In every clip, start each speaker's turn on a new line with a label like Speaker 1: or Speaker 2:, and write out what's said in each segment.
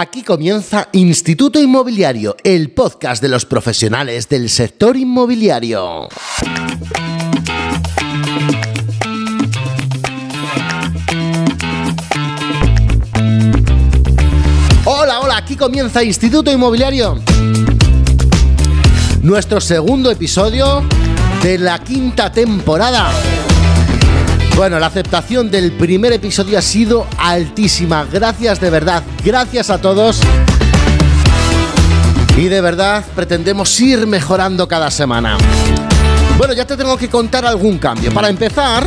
Speaker 1: Aquí comienza Instituto Inmobiliario, el podcast de los profesionales del sector inmobiliario. Hola, hola, aquí comienza Instituto Inmobiliario. Nuestro segundo episodio de la quinta temporada. Bueno, la aceptación del primer episodio ha sido altísima. Gracias de verdad. Gracias a todos. Y de verdad pretendemos ir mejorando cada semana. Bueno, ya te tengo que contar algún cambio. Para empezar,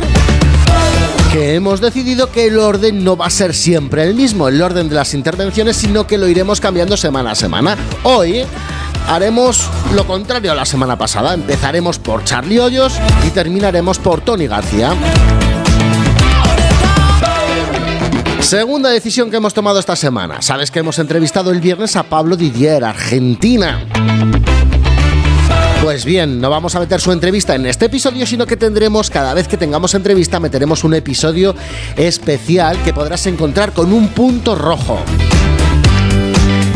Speaker 1: que hemos decidido que el orden no va a ser siempre el mismo, el orden de las intervenciones, sino que lo iremos cambiando semana a semana. Hoy haremos lo contrario a la semana pasada. Empezaremos por Charlie Hoyos y terminaremos por Tony García. Segunda decisión que hemos tomado esta semana. Sabes que hemos entrevistado el viernes a Pablo Didier, Argentina. Pues bien, no vamos a meter su entrevista en este episodio, sino que tendremos, cada vez que tengamos entrevista, meteremos un episodio especial que podrás encontrar con un punto rojo.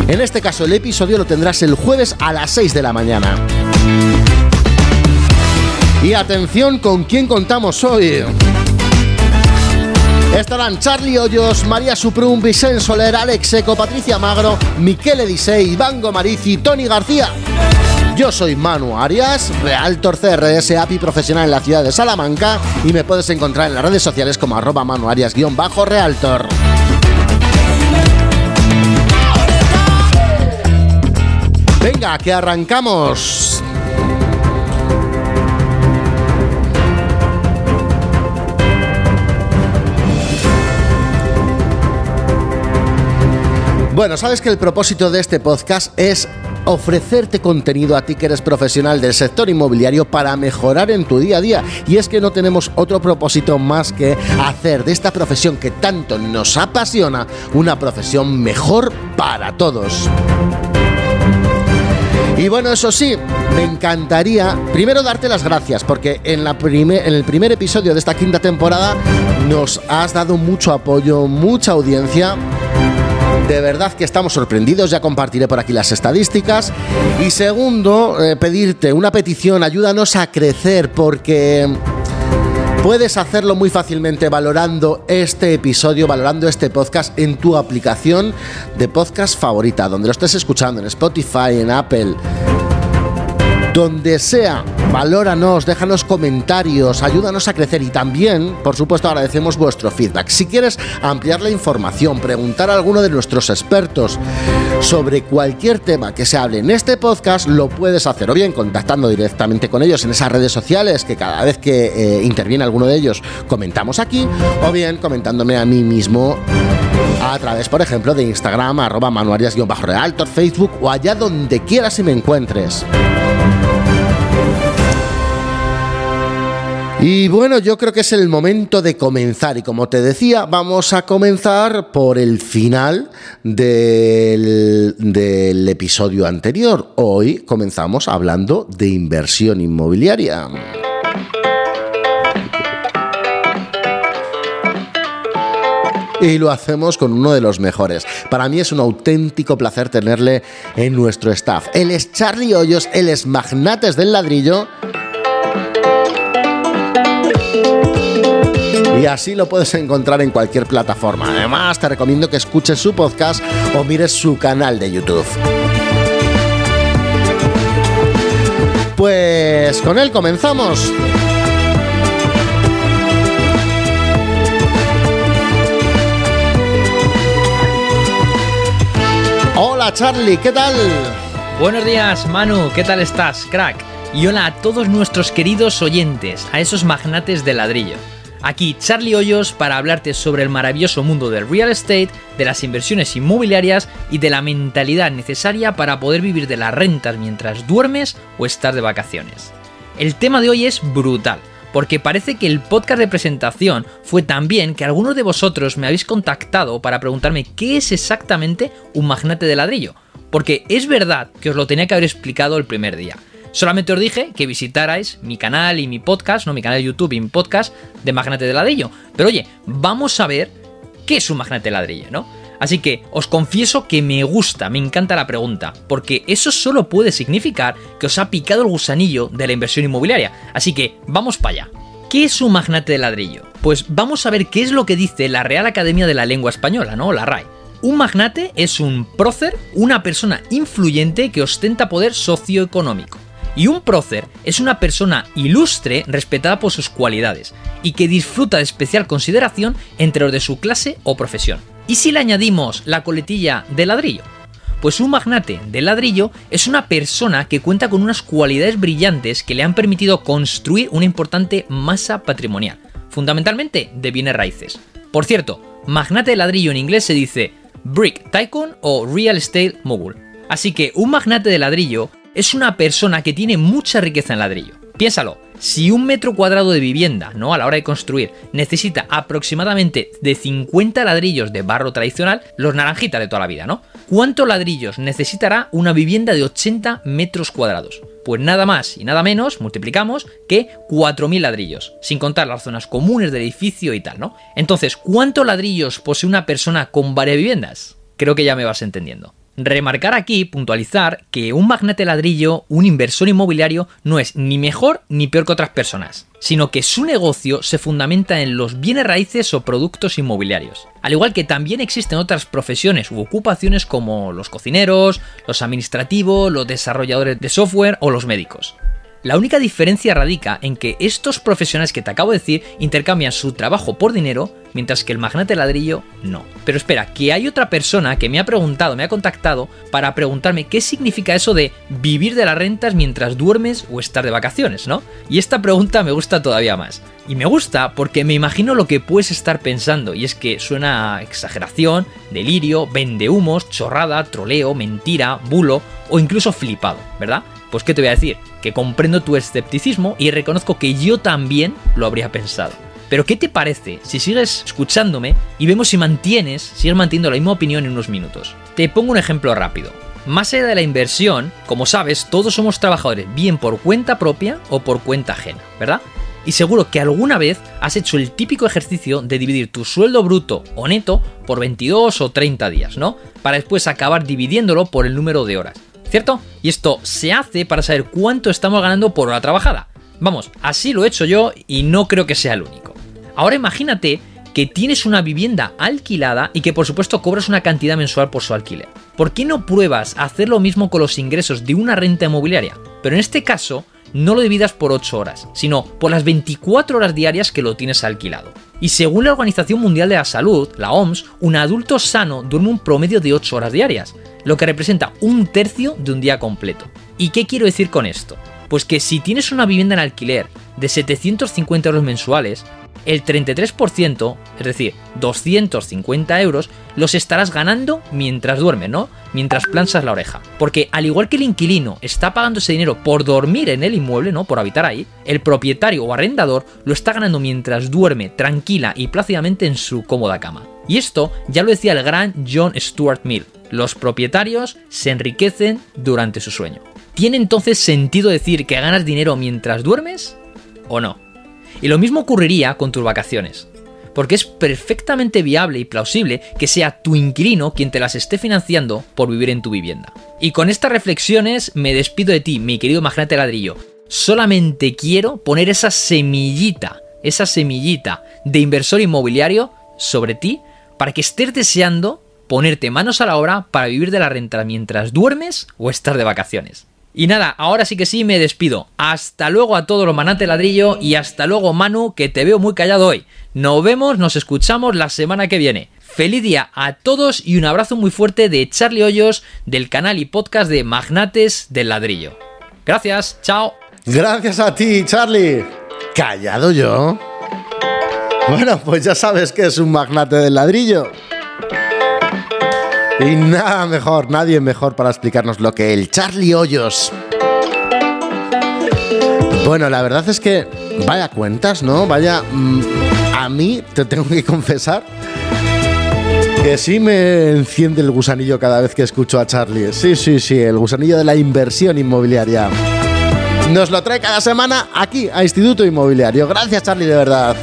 Speaker 1: En este caso, el episodio lo tendrás el jueves a las 6 de la mañana. Y atención con quién contamos hoy. Estarán Charlie Hoyos, María Suprum, Vicente Soler, Alex Seco, Patricia Magro, Miquel Edisei, Iván Gomarici, Tony García. Yo soy Manu Arias, Realtor CRS, API profesional en la ciudad de Salamanca y me puedes encontrar en las redes sociales como arroba manuarias-realtor. Venga, que arrancamos. Bueno, sabes que el propósito de este podcast es ofrecerte contenido a ti que eres profesional del sector inmobiliario para mejorar en tu día a día. Y es que no tenemos otro propósito más que hacer de esta profesión que tanto nos apasiona una profesión mejor para todos. Y bueno, eso sí, me encantaría primero darte las gracias porque en, la en el primer episodio de esta quinta temporada nos has dado mucho apoyo, mucha audiencia de verdad que estamos sorprendidos, ya compartiré por aquí las estadísticas. Y segundo, eh, pedirte una petición, ayúdanos a crecer porque puedes hacerlo muy fácilmente valorando este episodio, valorando este podcast en tu aplicación de podcast favorita, donde lo estés escuchando, en Spotify, en Apple donde sea, valóranos, déjanos comentarios, ayúdanos a crecer y también, por supuesto, agradecemos vuestro feedback. Si quieres ampliar la información, preguntar a alguno de nuestros expertos sobre cualquier tema que se hable en este podcast, lo puedes hacer o bien contactando directamente con ellos en esas redes sociales que cada vez que eh, interviene alguno de ellos comentamos aquí, o bien comentándome a mí mismo a través, por ejemplo, de Instagram, arroba manuarias-realtor, Facebook o allá donde quieras y me encuentres. Y bueno, yo creo que es el momento de comenzar y como te decía, vamos a comenzar por el final del, episodio anterior. Hoy comenzamos hablando de inversión inmobiliaria. Y lo hacemos con uno de los mejores. Para mí es un auténtico placer tenerle en nuestro staff. Él es Charlie Hoyos, él es Magnates del Ladrillo. Y así lo puedes encontrar en cualquier plataforma. Además, te recomiendo que escuches su podcast o mires su canal de YouTube. Pues con él comenzamos. Hola Charlie, ¿qué tal?
Speaker 2: Buenos días Manu, ¿qué tal estás, crack? Y hola a todos nuestros queridos oyentes, a esos magnates de ladrillo. Aquí Charlie Hoyos para hablarte sobre el maravilloso mundo del real estate, de las inversiones inmobiliarias y de la mentalidad necesaria para poder vivir de las rentas mientras duermes o estar de vacaciones. El tema de hoy es brutal porque parece que el podcast de presentación fue tan bien que algunos de vosotros me habéis contactado para preguntarme qué es exactamente un magnate de ladrillo, porque es verdad que os lo tenía que haber explicado el primer día. Solamente os dije que visitarais mi canal y mi podcast, no mi canal de YouTube y mi podcast de Magnate de Ladrillo. Pero oye, vamos a ver qué es un magnate de ladrillo, ¿no? Así que os confieso que me gusta, me encanta la pregunta, porque eso solo puede significar que os ha picado el gusanillo de la inversión inmobiliaria. Así que vamos para allá. ¿Qué es un magnate de ladrillo? Pues vamos a ver qué es lo que dice la Real Academia de la Lengua Española, ¿no? La RAE. Un magnate es un prócer, una persona influyente que ostenta poder socioeconómico. Y un prócer es una persona ilustre respetada por sus cualidades y que disfruta de especial consideración entre los de su clase o profesión. ¿Y si le añadimos la coletilla de ladrillo? Pues un magnate de ladrillo es una persona que cuenta con unas cualidades brillantes que le han permitido construir una importante masa patrimonial, fundamentalmente de bienes raíces. Por cierto, magnate de ladrillo en inglés se dice brick tycoon o real estate mogul. Así que un magnate de ladrillo es una persona que tiene mucha riqueza en ladrillo. Piénsalo, si un metro cuadrado de vivienda, ¿no? A la hora de construir, necesita aproximadamente de 50 ladrillos de barro tradicional, los naranjitas de toda la vida, ¿no? ¿Cuántos ladrillos necesitará una vivienda de 80 metros cuadrados? Pues nada más y nada menos, multiplicamos, que 4.000 ladrillos, sin contar las zonas comunes del edificio y tal, ¿no? Entonces, ¿cuántos ladrillos posee una persona con varias viviendas? Creo que ya me vas entendiendo. Remarcar aquí, puntualizar, que un magnate ladrillo, un inversor inmobiliario, no es ni mejor ni peor que otras personas, sino que su negocio se fundamenta en los bienes raíces o productos inmobiliarios. Al igual que también existen otras profesiones u ocupaciones como los cocineros, los administrativos, los desarrolladores de software o los médicos. La única diferencia radica en que estos profesionales que te acabo de decir intercambian su trabajo por dinero, mientras que el magnate ladrillo no. Pero espera, que hay otra persona que me ha preguntado, me ha contactado para preguntarme qué significa eso de vivir de las rentas mientras duermes o estar de vacaciones, ¿no? Y esta pregunta me gusta todavía más. Y me gusta porque me imagino lo que puedes estar pensando, y es que suena exageración, delirio, vende humos, chorrada, troleo, mentira, bulo o incluso flipado, ¿verdad? Pues qué te voy a decir, que comprendo tu escepticismo y reconozco que yo también lo habría pensado. Pero ¿qué te parece si sigues escuchándome y vemos si mantienes, sigues manteniendo la misma opinión en unos minutos? Te pongo un ejemplo rápido. Más allá de la inversión, como sabes, todos somos trabajadores, bien por cuenta propia o por cuenta ajena, ¿verdad? Y seguro que alguna vez has hecho el típico ejercicio de dividir tu sueldo bruto o neto por 22 o 30 días, ¿no? Para después acabar dividiéndolo por el número de horas. ¿cierto? Y esto se hace para saber cuánto estamos ganando por hora trabajada. Vamos, así lo he hecho yo y no creo que sea el único. Ahora imagínate que tienes una vivienda alquilada y que por supuesto cobras una cantidad mensual por su alquiler. ¿Por qué no pruebas hacer lo mismo con los ingresos de una renta inmobiliaria? Pero en este caso, no lo dividas por 8 horas, sino por las 24 horas diarias que lo tienes alquilado. Y según la Organización Mundial de la Salud, la OMS, un adulto sano duerme un promedio de 8 horas diarias, lo que representa un tercio de un día completo. ¿Y qué quiero decir con esto? Pues que si tienes una vivienda en alquiler de 750 euros mensuales, el 33%, es decir, 250 euros, los estarás ganando mientras duermes, ¿no? Mientras planchas la oreja. Porque al igual que el inquilino está pagando ese dinero por dormir en el inmueble, ¿no? Por habitar ahí, el propietario o arrendador lo está ganando mientras duerme tranquila y plácidamente en su cómoda cama. Y esto ya lo decía el gran John Stuart Mill. Los propietarios se enriquecen durante su sueño. ¿Tiene entonces sentido decir que ganas dinero mientras duermes? ¿O no? Y lo mismo ocurriría con tus vacaciones. Porque es perfectamente viable y plausible que sea tu inquilino quien te las esté financiando por vivir en tu vivienda. Y con estas reflexiones me despido de ti, mi querido magnate ladrillo. Solamente quiero poner esa semillita, esa semillita de inversor inmobiliario sobre ti para que estés deseando ponerte manos a la obra para vivir de la renta mientras duermes o estar de vacaciones. Y nada, ahora sí que sí me despido. Hasta luego a todos los manate ladrillo y hasta luego Manu, que te veo muy callado hoy. Nos vemos, nos escuchamos la semana que viene. Feliz día a todos y un abrazo muy fuerte de Charlie Hoyos del canal y podcast de Magnates del Ladrillo. Gracias, chao.
Speaker 1: Gracias a ti, Charlie. ¿Callado yo? Bueno, pues ya sabes que es un magnate del ladrillo. Y nada mejor, nadie mejor para explicarnos lo que el Charlie Hoyos. Bueno, la verdad es que vaya cuentas, ¿no? Vaya... Mm, a mí, te tengo que confesar, que sí me enciende el gusanillo cada vez que escucho a Charlie. Sí, sí, sí, el gusanillo de la inversión inmobiliaria. Nos lo trae cada semana aquí a Instituto Inmobiliario. Gracias, Charlie, de verdad.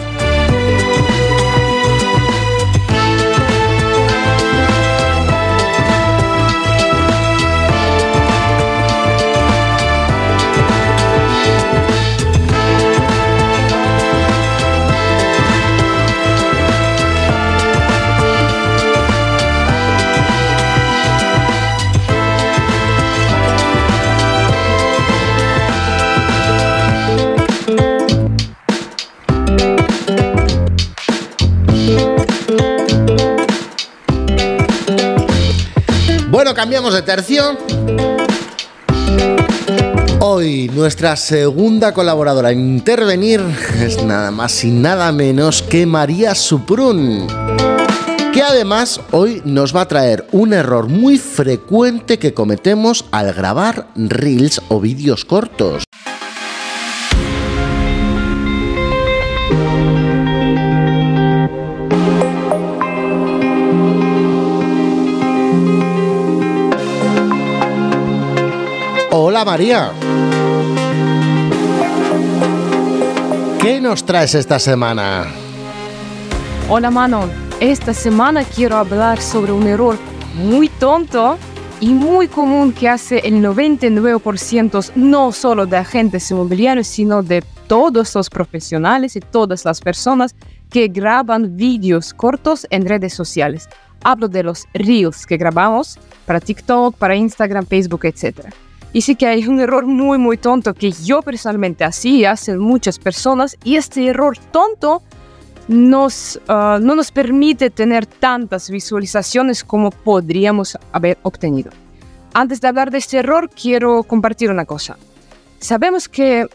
Speaker 1: Cambiamos de tercio. Hoy nuestra segunda colaboradora a intervenir es nada más y nada menos que María Suprun, que además hoy nos va a traer un error muy frecuente que cometemos al grabar reels o vídeos cortos. María. ¿Qué nos traes esta semana?
Speaker 3: Hola Manon, esta semana quiero hablar sobre un error muy tonto y muy común que hace el 99% no solo de agentes inmobiliarios, sino de todos los profesionales y todas las personas que graban vídeos cortos en redes sociales. Hablo de los reels que grabamos para TikTok, para Instagram, Facebook, etc. Y sí que hay un error muy, muy tonto que yo personalmente hacía, hacen muchas personas, y este error tonto nos, ah, no nos permite tener tantas visualizaciones como podríamos haber obtenido. Antes de hablar de este error, quiero compartir una cosa. Sabemos que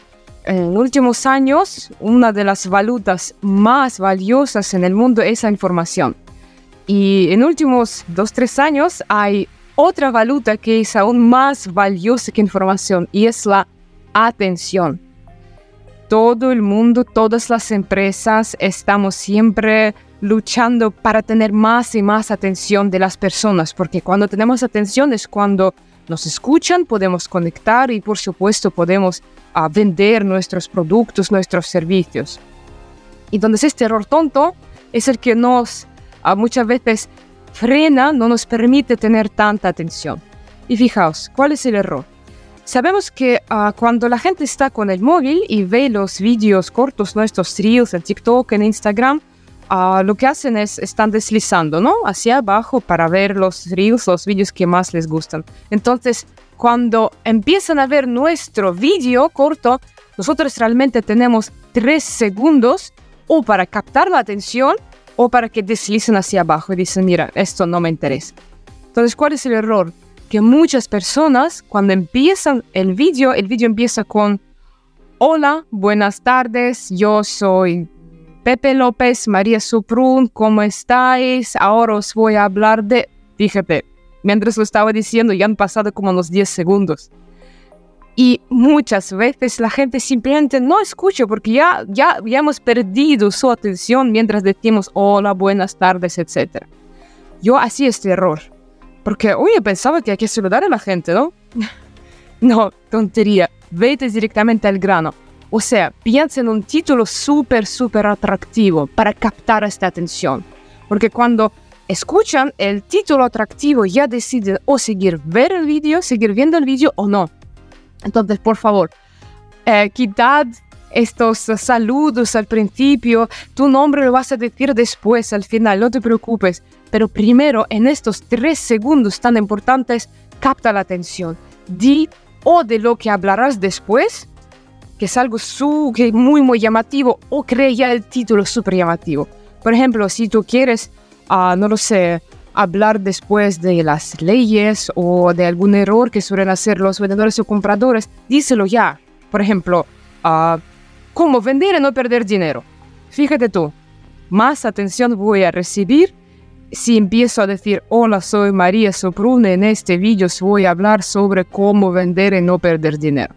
Speaker 3: en últimos años una de las valutas más valiosas en el mundo es la información. Y en últimos dos, tres años hay otra valuta que es aún más valiosa que información y es la atención. Todo el mundo, todas las empresas estamos siempre luchando para tener más y más atención de las personas, porque cuando tenemos atención es cuando nos escuchan, podemos conectar y por supuesto podemos uh, vender nuestros productos, nuestros servicios. Y donde es este error tonto es el que nos uh, muchas veces frena, no nos permite tener tanta atención. Y fijaos, ¿cuál es el error? Sabemos que uh, cuando la gente está con el móvil y ve los vídeos cortos, nuestros reels en TikTok, en Instagram, uh, lo que hacen es están deslizando, ¿no? Hacia abajo para ver los reels, los vídeos que más les gustan. Entonces, cuando empiezan a ver nuestro vídeo corto, nosotros realmente tenemos tres segundos o para captar la atención o para que deslicen hacia abajo y dicen, mira, esto no me interesa. Entonces, ¿cuál es el error? Que muchas personas, cuando empiezan el vídeo, el vídeo empieza con, hola, buenas tardes, yo soy Pepe López, María Suprun, ¿cómo estáis? Ahora os voy a hablar de... Fíjate, mientras lo estaba diciendo ya han pasado como unos 10 segundos. Y muchas veces la gente simplemente no escucha porque ya, ya, ya hemos perdido su atención mientras decimos hola, buenas tardes, etc. Yo hacía este error. Porque, oye, pensaba que hay que saludar a la gente, ¿no? no, tontería. Vete directamente al grano. O sea, piensa en un título súper, súper atractivo para captar esta atención. Porque cuando escuchan el título atractivo ya deciden o seguir ver el vídeo, seguir viendo el vídeo o no. Entonces, por favor, eh, quitad estos saludos al principio, tu nombre lo vas a decir después, al final, no te preocupes. Pero primero, en estos tres segundos tan importantes, capta la atención. Di o de lo que hablarás después, que es algo su, muy, muy llamativo, o crea el título súper llamativo. Por ejemplo, si tú quieres, uh, no lo sé, hablar después de las leyes o de algún error que suelen hacer los vendedores o compradores, díselo ya. Por ejemplo, uh, cómo vender y no perder dinero. Fíjate tú, más atención voy a recibir si empiezo a decir, hola, soy María Soprune, en este vídeo voy a hablar sobre cómo vender y no perder dinero.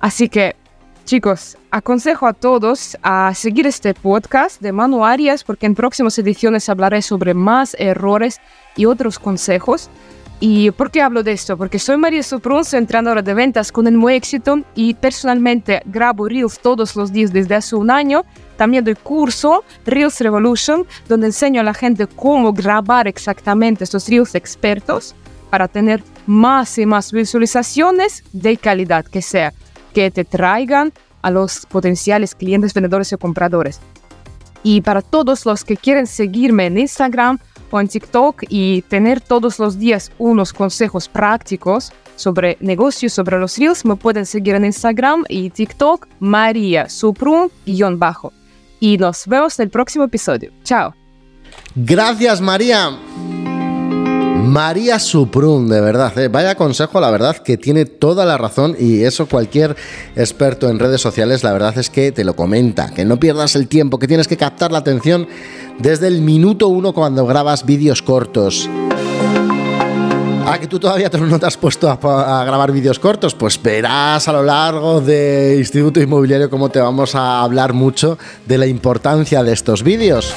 Speaker 3: Así que Chicos, aconsejo a todos a seguir este podcast de Manu Arias porque en próximas ediciones hablaré sobre más errores y otros consejos. ¿Y por qué hablo de esto? Porque soy María Soprun, soy entrenadora de ventas con el muy éxito y personalmente grabo Reels todos los días desde hace un año. También doy curso Reels Revolution, donde enseño a la gente cómo grabar exactamente estos Reels expertos para tener más y más visualizaciones de calidad que sea que te traigan a los potenciales clientes, vendedores o compradores. Y para todos los que quieren seguirme en Instagram o en TikTok y tener todos los días unos consejos prácticos sobre negocios, sobre los reels, me pueden seguir en Instagram y TikTok María Suprun-bajo. Y nos vemos en el próximo episodio. Chao.
Speaker 1: Gracias María. María Suprun, de verdad, ¿eh? vaya consejo, la verdad que tiene toda la razón y eso cualquier experto en redes sociales, la verdad es que te lo comenta, que no pierdas el tiempo, que tienes que captar la atención desde el minuto uno cuando grabas vídeos cortos. Ah, que tú todavía no te has puesto a, grabar vídeos cortos, pues verás a lo largo de Instituto Inmobiliario cómo te vamos a hablar mucho de la importancia de estos vídeos.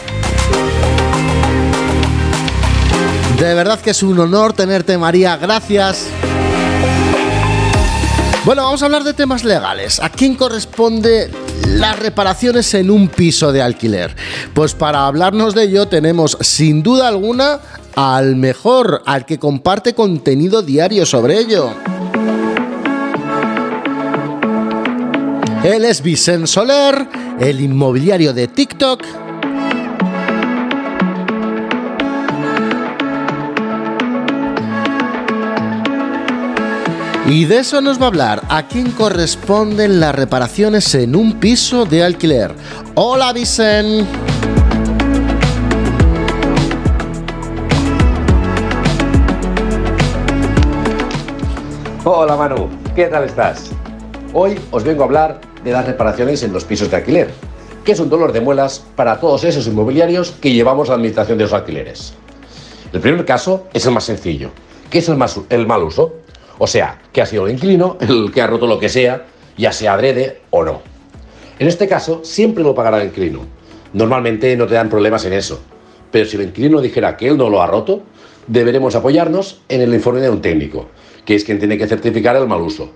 Speaker 1: De verdad que es un honor tenerte, María. Gracias. Bueno, vamos a hablar de temas legales. ¿A quién corresponde las reparaciones en un piso de alquiler? Pues para hablarnos de ello tenemos sin duda alguna al mejor, al que comparte contenido diario sobre ello. Él es Vicente Soler, el inmobiliario de TikTok. Y de eso nos va a hablar. ¿A quién corresponden las reparaciones en un piso de alquiler? Hola, Vicente.
Speaker 4: Hola Manu, ¿qué tal estás? Hoy os vengo a hablar de las reparaciones en los pisos de alquiler, que es un dolor de muelas para todos esos inmobiliarios que llevamos a la administración de los alquileres. El primer caso es el más sencillo, que es el, el mal uso, o sea, que ha sido el inquilino el que ha roto lo que sea, ya sea adrede o no. En este caso, siempre lo pagará el inquilino. Normalmente no te dan problemas en eso, pero si el inquilino dijera que él no lo ha roto, deberemos apoyarnos en el informe de un técnico, que es quien tiene que certificar el mal uso.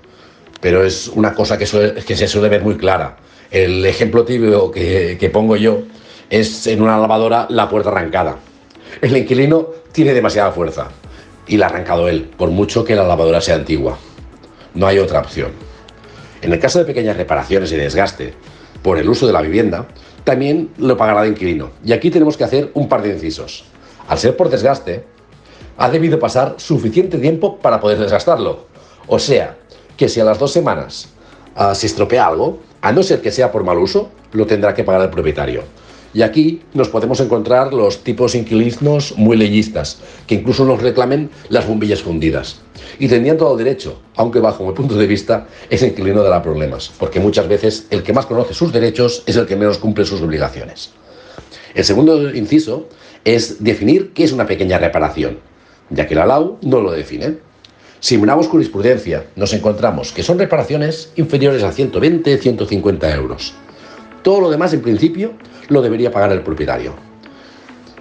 Speaker 4: Pero es una cosa que, que se suele ver muy clara. El ejemplo típico que, que pongo yo es en una lavadora la puerta arrancada. El inquilino tiene demasiada fuerza y la ha arrancado él, por mucho que la lavadora sea antigua. No hay otra opción. En el caso de pequeñas reparaciones y desgaste por el uso de la vivienda, también lo pagará el inquilino. Y aquí tenemos que hacer un par de incisos. Al ser por desgaste, ha debido pasar suficiente tiempo para poder desgastarlo. O sea, que si a las dos semanas ah, se estropea algo, a no ser que sea por mal uso, lo tendrá que pagar el propietario. Y aquí nos podemos encontrar los tipos inquilinos muy leyistas, que incluso nos reclamen las bombillas fundidas. Y tendrían todo derecho, aunque bajo mi punto de vista ese inquilino dará problemas, porque muchas veces el que más conoce sus derechos es el que menos cumple sus obligaciones. El segundo inciso es definir qué es una pequeña reparación ya que la LAU no lo define. Si miramos jurisprudencia, nos encontramos que son reparaciones inferiores a 120-150 euros. Todo lo demás, en principio, lo debería pagar el propietario.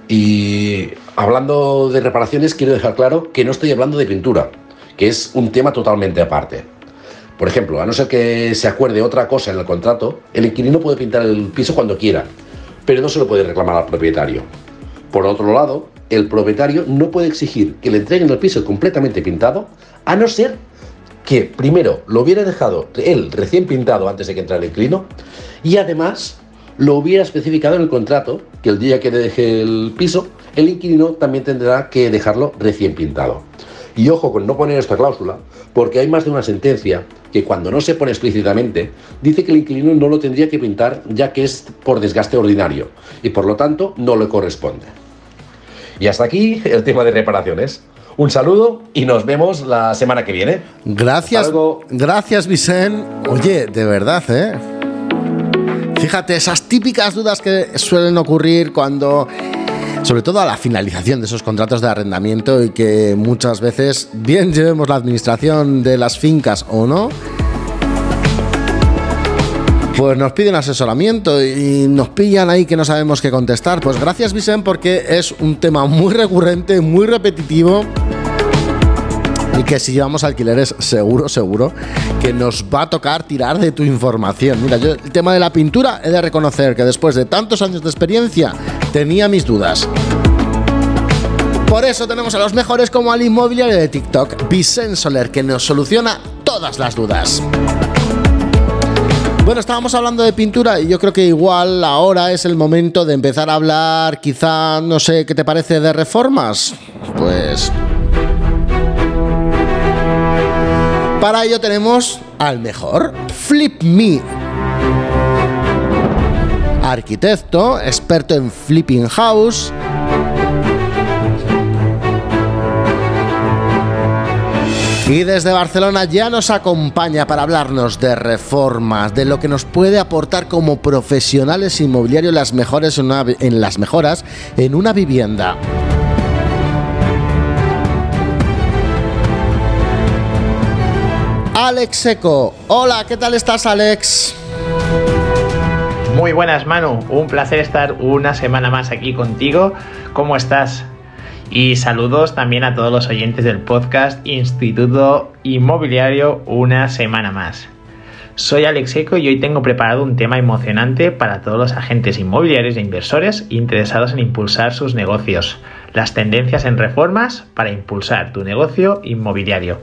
Speaker 4: Y hablando de reparaciones, quiero dejar claro que no estoy hablando de pintura, que es un tema totalmente aparte. Por ejemplo, a no ser que se acuerde otra cosa en el contrato, el inquilino puede pintar el piso cuando quiera, pero no se lo puede reclamar al propietario. Por otro lado, el propietario no puede exigir que le entreguen el piso completamente pintado, a no ser que primero lo hubiera dejado él recién pintado antes de que entrara el inquilino y además lo hubiera especificado en el contrato que el día que deje el piso, el inquilino también tendrá que dejarlo recién pintado. Y ojo con no poner esta cláusula, porque hay más de una sentencia que cuando no se pone explícitamente, dice que el inquilino no lo tendría que pintar ya que es por desgaste ordinario y por lo tanto no le corresponde. Y hasta aquí el tema de reparaciones. Un saludo y nos vemos la semana que viene.
Speaker 1: Gracias, gracias Vicente. Oye, de verdad, ¿eh? Fíjate, esas típicas dudas que suelen ocurrir cuando, sobre todo a la finalización de esos contratos de arrendamiento y que muchas veces, bien llevemos la administración de las fincas o no, pues nos piden asesoramiento y nos pillan ahí que no sabemos qué contestar. Pues gracias, Vicente, porque es un tema muy recurrente, muy repetitivo. Y que si llevamos alquileres, seguro, seguro, que nos va a tocar tirar de tu información. Mira, yo el tema de la pintura he de reconocer que después de tantos años de experiencia tenía mis dudas. Por eso tenemos a los mejores como al inmobiliario de TikTok, Vicente Soler, que nos soluciona todas las dudas. Bueno, estábamos hablando de pintura y yo creo que igual ahora es el momento de empezar a hablar, quizá, no sé, ¿qué te parece de reformas? Pues... Para ello tenemos al mejor, Flip Me. Arquitecto, experto en flipping house, Y desde Barcelona ya nos acompaña para hablarnos de reformas, de lo que nos puede aportar como profesionales inmobiliarios las mejores en, en las mejoras en una vivienda. Alex Seco. Hola, ¿qué tal estás, Alex?
Speaker 5: Muy buenas, Manu. Un placer estar una semana más aquí contigo. ¿Cómo estás? Y saludos también a todos los oyentes del podcast Instituto Inmobiliario una semana más. Soy Alex Eco y hoy tengo preparado un tema emocionante para todos los agentes inmobiliarios e inversores interesados en impulsar sus negocios, las tendencias en reformas para impulsar tu negocio inmobiliario.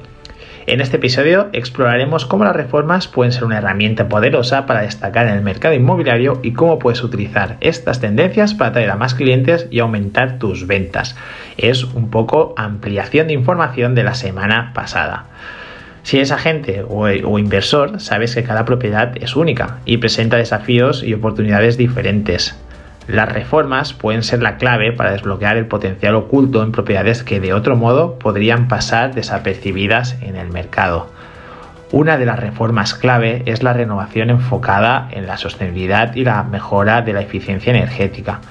Speaker 5: En este episodio exploraremos cómo las reformas pueden ser una herramienta poderosa para destacar en el mercado inmobiliario y cómo puedes utilizar estas tendencias para atraer a más clientes y aumentar tus ventas. Es un poco ampliación de información de la semana pasada. Si eres agente o, o, inversor, sabes que cada propiedad es única y presenta desafíos y oportunidades diferentes. Las reformas pueden ser la clave para desbloquear el potencial oculto en propiedades que de otro modo podrían pasar desapercibidas en el mercado. Una de las reformas clave es la renovación enfocada en la sostenibilidad y la mejora de la eficiencia energética.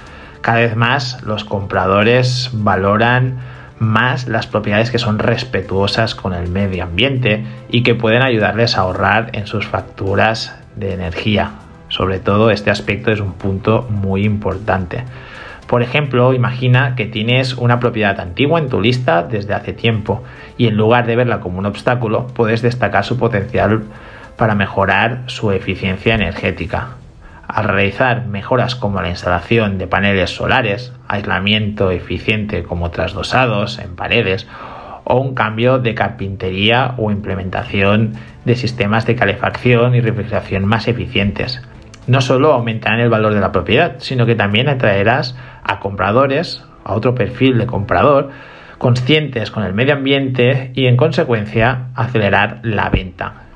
Speaker 5: Cada vez más los compradores valoran más las propiedades que son respetuosas con el medio ambiente y que pueden ayudarles a ahorrar en sus facturas de energía, sobre todo este aspecto es un punto muy importante. Por ejemplo, imagina que tienes una propiedad antigua en tu lista desde hace tiempo y en lugar de verla como un obstáculo, puedes destacar su potencial para mejorar su eficiencia energética. Al realizar mejoras como la instalación de paneles solares, aislamiento eficiente como trasdosados en paredes o un cambio de carpintería o implementación de sistemas de calefacción y refrigeración más eficientes no solo aumentarán el valor de la propiedad, sino que también atraerás a compradores, a otro perfil de comprador, conscientes con el medio ambiente y en consecuencia acelerar la venta.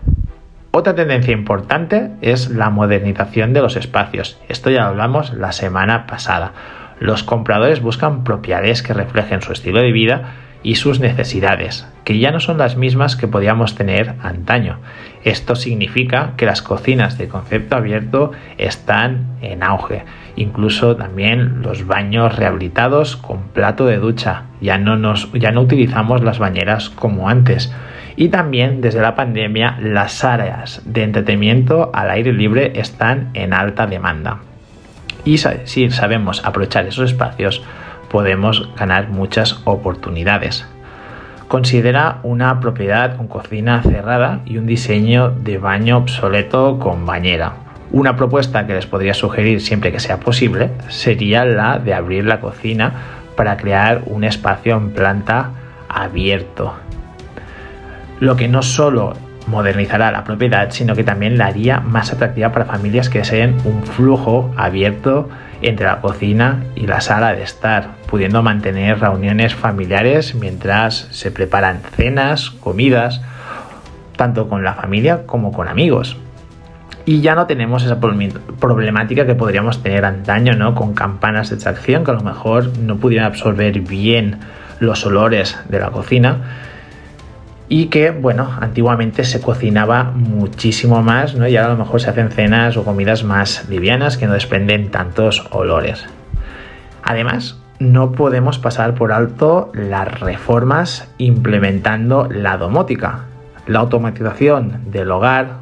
Speaker 5: Otra tendencia importante es la modernización de los espacios. Esto ya lo hablamos la semana pasada. Los compradores buscan propiedades que reflejen su estilo de vida y sus necesidades, que ya no son las mismas que podíamos tener antaño. Esto significa que las cocinas de concepto abierto están en auge. Incluso también los baños rehabilitados con plato de ducha. Ya no, nos, ya no utilizamos las bañeras como antes. Y también desde la pandemia las áreas de entretenimiento al aire libre están en alta demanda. Y si sabemos aprovechar esos espacios, podemos ganar muchas oportunidades. Considera una propiedad con cocina cerrada y un diseño de baño obsoleto con bañera. Una propuesta que les podría sugerir siempre que sea posible sería la de abrir la cocina para crear un espacio en planta abierto. Lo que no solo modernizará la propiedad, sino que también la haría más atractiva para familias que deseen un flujo abierto entre la cocina y la sala de estar, pudiendo mantener reuniones familiares mientras se preparan cenas, comidas, tanto con la familia como con amigos. Y ya no tenemos esa problemática que podríamos tener antaño, ¿no? Con campanas de extracción que a lo mejor no pudieran absorber bien los olores de la cocina y que, bueno, antiguamente se cocinaba muchísimo más, ¿no? Y ahora a lo mejor se hacen cenas o comidas más livianas que no desprenden tantos olores. Además, no podemos pasar por alto las reformas implementando la domótica. La automatización del hogar,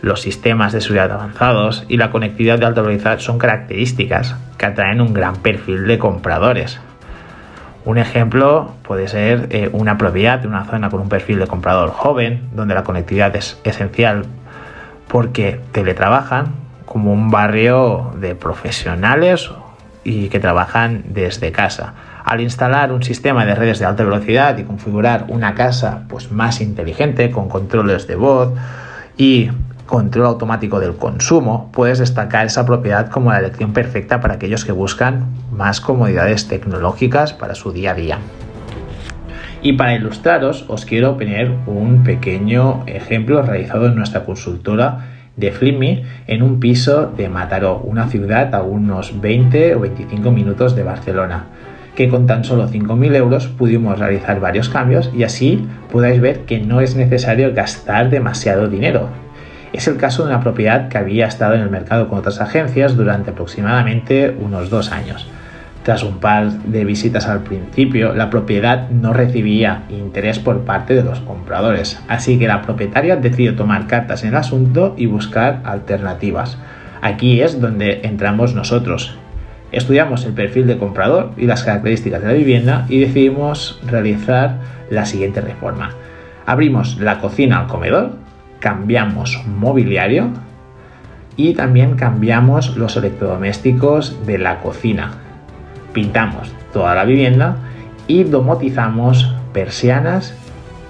Speaker 5: los sistemas de seguridad avanzados y la conectividad de alta velocidad son características que atraen un gran perfil de compradores. Un ejemplo puede ser eh, una propiedad de una zona con un perfil de comprador joven, donde la conectividad es esencial porque teletrabajan, como un barrio de profesionales y que trabajan desde casa. Al instalar un sistema de redes de alta velocidad y configurar una casa pues, más inteligente con controles de voz y control automático del consumo, puedes destacar esa propiedad como la elección perfecta para aquellos que buscan más comodidades tecnológicas para su día a día. Y para ilustraros, os quiero poner un pequeño ejemplo realizado en nuestra consultora de Flimmy en un piso de Mataró, una ciudad a unos 20 o 25 minutos de Barcelona. que con tan solo 5.000 euros pudimos realizar varios cambios y así podáis ver que no es necesario gastar demasiado dinero. Es el caso de una propiedad que había estado en el mercado con otras agencias durante aproximadamente unos dos años. Tras un par de visitas al principio, la propiedad no recibía interés por parte de los compradores, así que la propietaria decidió tomar cartas en el asunto y buscar alternativas. Aquí es donde entramos nosotros. Estudiamos el perfil de comprador y las características de la vivienda y decidimos realizar la siguiente reforma. Abrimos la cocina al comedor, cambiamos mobiliario y también cambiamos los electrodomésticos de la cocina pintamos toda la vivienda y domotizamos persianas,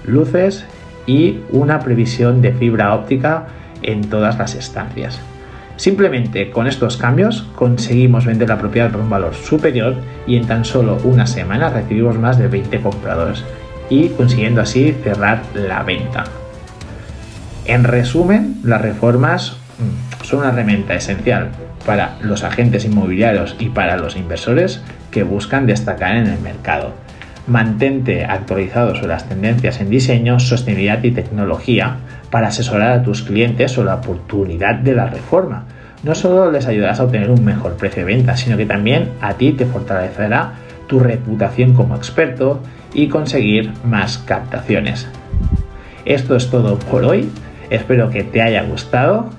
Speaker 5: luces y una previsión de fibra óptica en todas las estancias. Simplemente con estos cambios conseguimos vender la propiedad por un valor superior y en tan solo una semana recibimos más de 20 compradores y consiguiendo así cerrar la venta. En resumen, las reformas mm, son una herramienta esencial para los agentes inmobiliarios y para los inversores que buscan destacar en el mercado. Mantente actualizado sobre las tendencias en diseño, sostenibilidad y tecnología para asesorar a tus clientes sobre la oportunidad de la reforma. No solo les ayudarás a obtener un mejor precio de venta, sino que también a ti te fortalecerá tu reputación como experto y conseguir más captaciones. Esto es todo por hoy. Espero que te haya gustado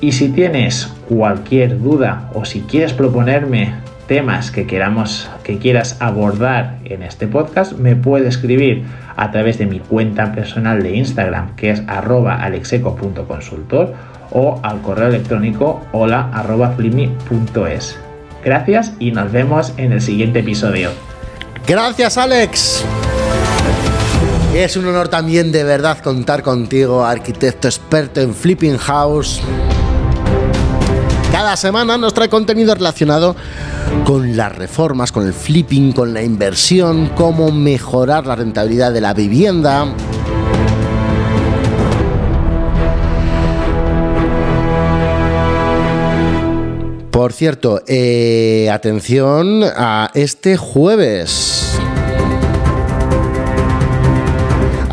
Speaker 5: y si tienes cualquier duda o si quieres proponerme temas que queramos que quieras abordar en este podcast, me puedes escribir a través de mi cuenta personal de Instagram, que es alexeco.consultor o al correo electrónico hola arroba Gracias y nos vemos en el siguiente episodio.
Speaker 1: Gracias, Alex. Es un honor también de verdad contar contigo, arquitecto experto en Flipping House. Cada semana nos trae contenido relacionado con las reformas, con el flipping, con la inversión, cómo mejorar la rentabilidad de la vivienda. Por cierto, eh, atención a este jueves.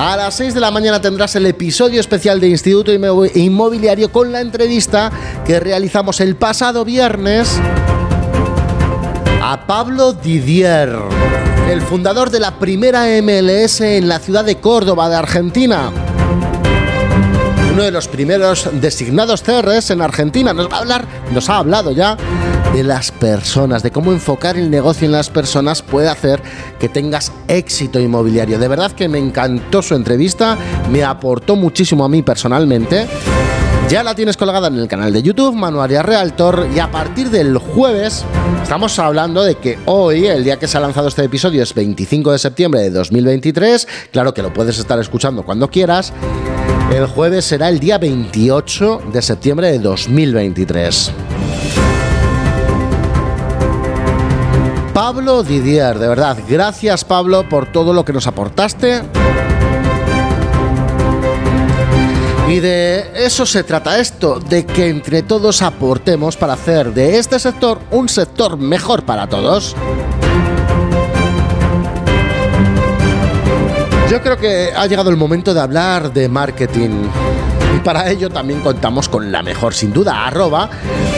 Speaker 1: A las 6 de la mañana tendrás el episodio especial de Instituto Inmobiliario con la entrevista que realizamos el pasado viernes a Pablo Didier, el fundador de la primera MLS en la ciudad de Córdoba, de Argentina. Uno de los primeros designados CRS en Argentina. Nos va a hablar, nos ha hablado ya de las personas, de cómo enfocar el negocio en las personas puede hacer que tengas éxito inmobiliario. De verdad que me encantó su entrevista, me aportó muchísimo a mí personalmente. Ya la tienes colgada en el canal de YouTube, Manuaria Realtor, y a partir del jueves estamos hablando de que hoy, el día que se ha lanzado este episodio, es 25 de septiembre de 2023. Claro que lo puedes estar escuchando cuando quieras. El jueves será el día 28 de septiembre de 2023. Pablo Didier, de verdad, gracias Pablo por todo lo que nos aportaste. Y de eso se trata esto, de que entre todos aportemos para hacer de este sector un sector mejor para todos. Yo creo que ha llegado el momento de hablar de marketing. Y para ello también contamos con la mejor, sin duda, arroba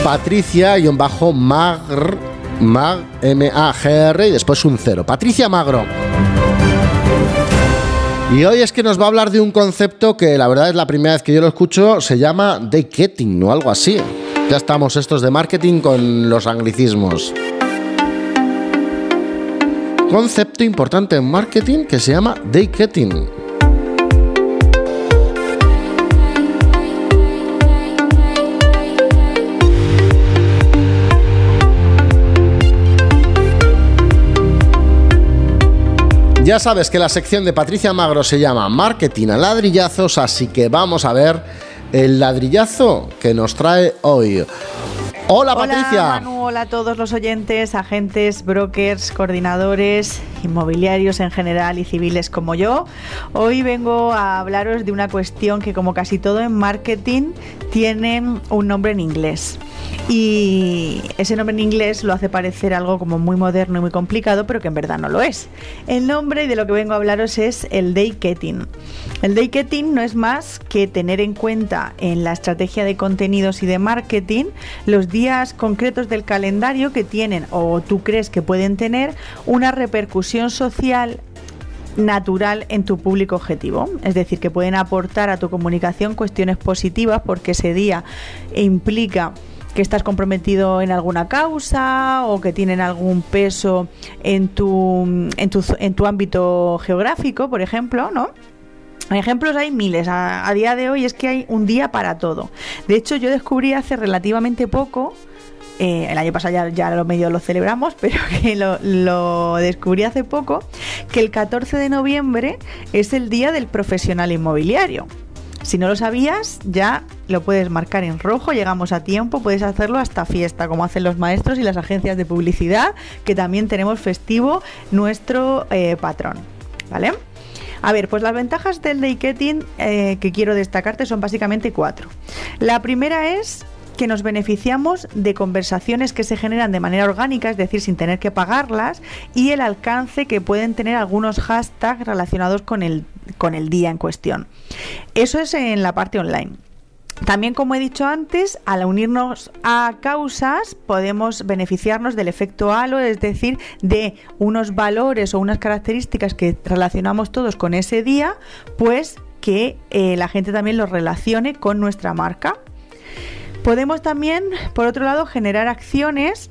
Speaker 1: patricia-magr Mag, M-A-G-R y después un cero. Patricia Magro. Y hoy es que nos va a hablar de un concepto que la verdad es la primera vez que yo lo escucho, se llama day getting o algo así. Ya estamos estos de marketing con los anglicismos. Concepto importante en marketing que se llama day getting. Ya sabes que la sección de Patricia Magro se llama Marketing a ladrillazos, así que vamos a ver el ladrillazo que nos trae hoy. Hola, Patricia.
Speaker 6: hola a todos los oyentes, agentes, brokers, coordinadores, inmobiliarios en general y civiles como yo. Hoy vengo a hablaros de una cuestión que como casi todo en marketing tienen un nombre en inglés. Y ese nombre en inglés lo hace parecer algo como muy moderno y muy complicado, pero que en verdad no lo es. El nombre de lo que vengo a hablaros es el day ketting. El day ketting no es más que tener en cuenta en la estrategia de contenidos y de marketing los días concretos del calendario que tienen o tú crees que pueden tener una repercusión social natural en tu público objetivo. Es decir, que pueden aportar a tu comunicación cuestiones positivas porque ese día implica que estás comprometido en alguna causa o que tienen algún peso en tu, en tu, en tu ámbito geográfico, por ejemplo, ¿no? Ejemplos hay miles. A, día de hoy es que hay un día para todo. De hecho, yo descubrí hace relativamente poco, eh, el año pasado ya, ya lo medio lo celebramos, pero que lo, lo, descubrí hace poco, que el 14 de noviembre es el día del profesional inmobiliario. Si no lo sabías, ya lo puedes marcar en rojo, llegamos a tiempo, puedes hacerlo hasta fiesta, como hacen los maestros y las agencias de publicidad, que también tenemos festivo nuestro eh, patrón. ¿Vale? A ver, pues las ventajas del day eh, que quiero destacarte son básicamente cuatro. La primera es que nos beneficiamos de conversaciones que se generan de manera orgánica, es decir, sin tener que pagarlas, y el alcance que pueden tener algunos hashtags relacionados con el, con el día en cuestión. Eso es en la parte online. También, como he dicho antes, al unirnos a causas podemos beneficiarnos del efecto halo, es decir, de unos valores o unas características que relacionamos todos con ese día, pues que eh, la gente también los relacione con nuestra marca. Podemos también, por otro lado, generar acciones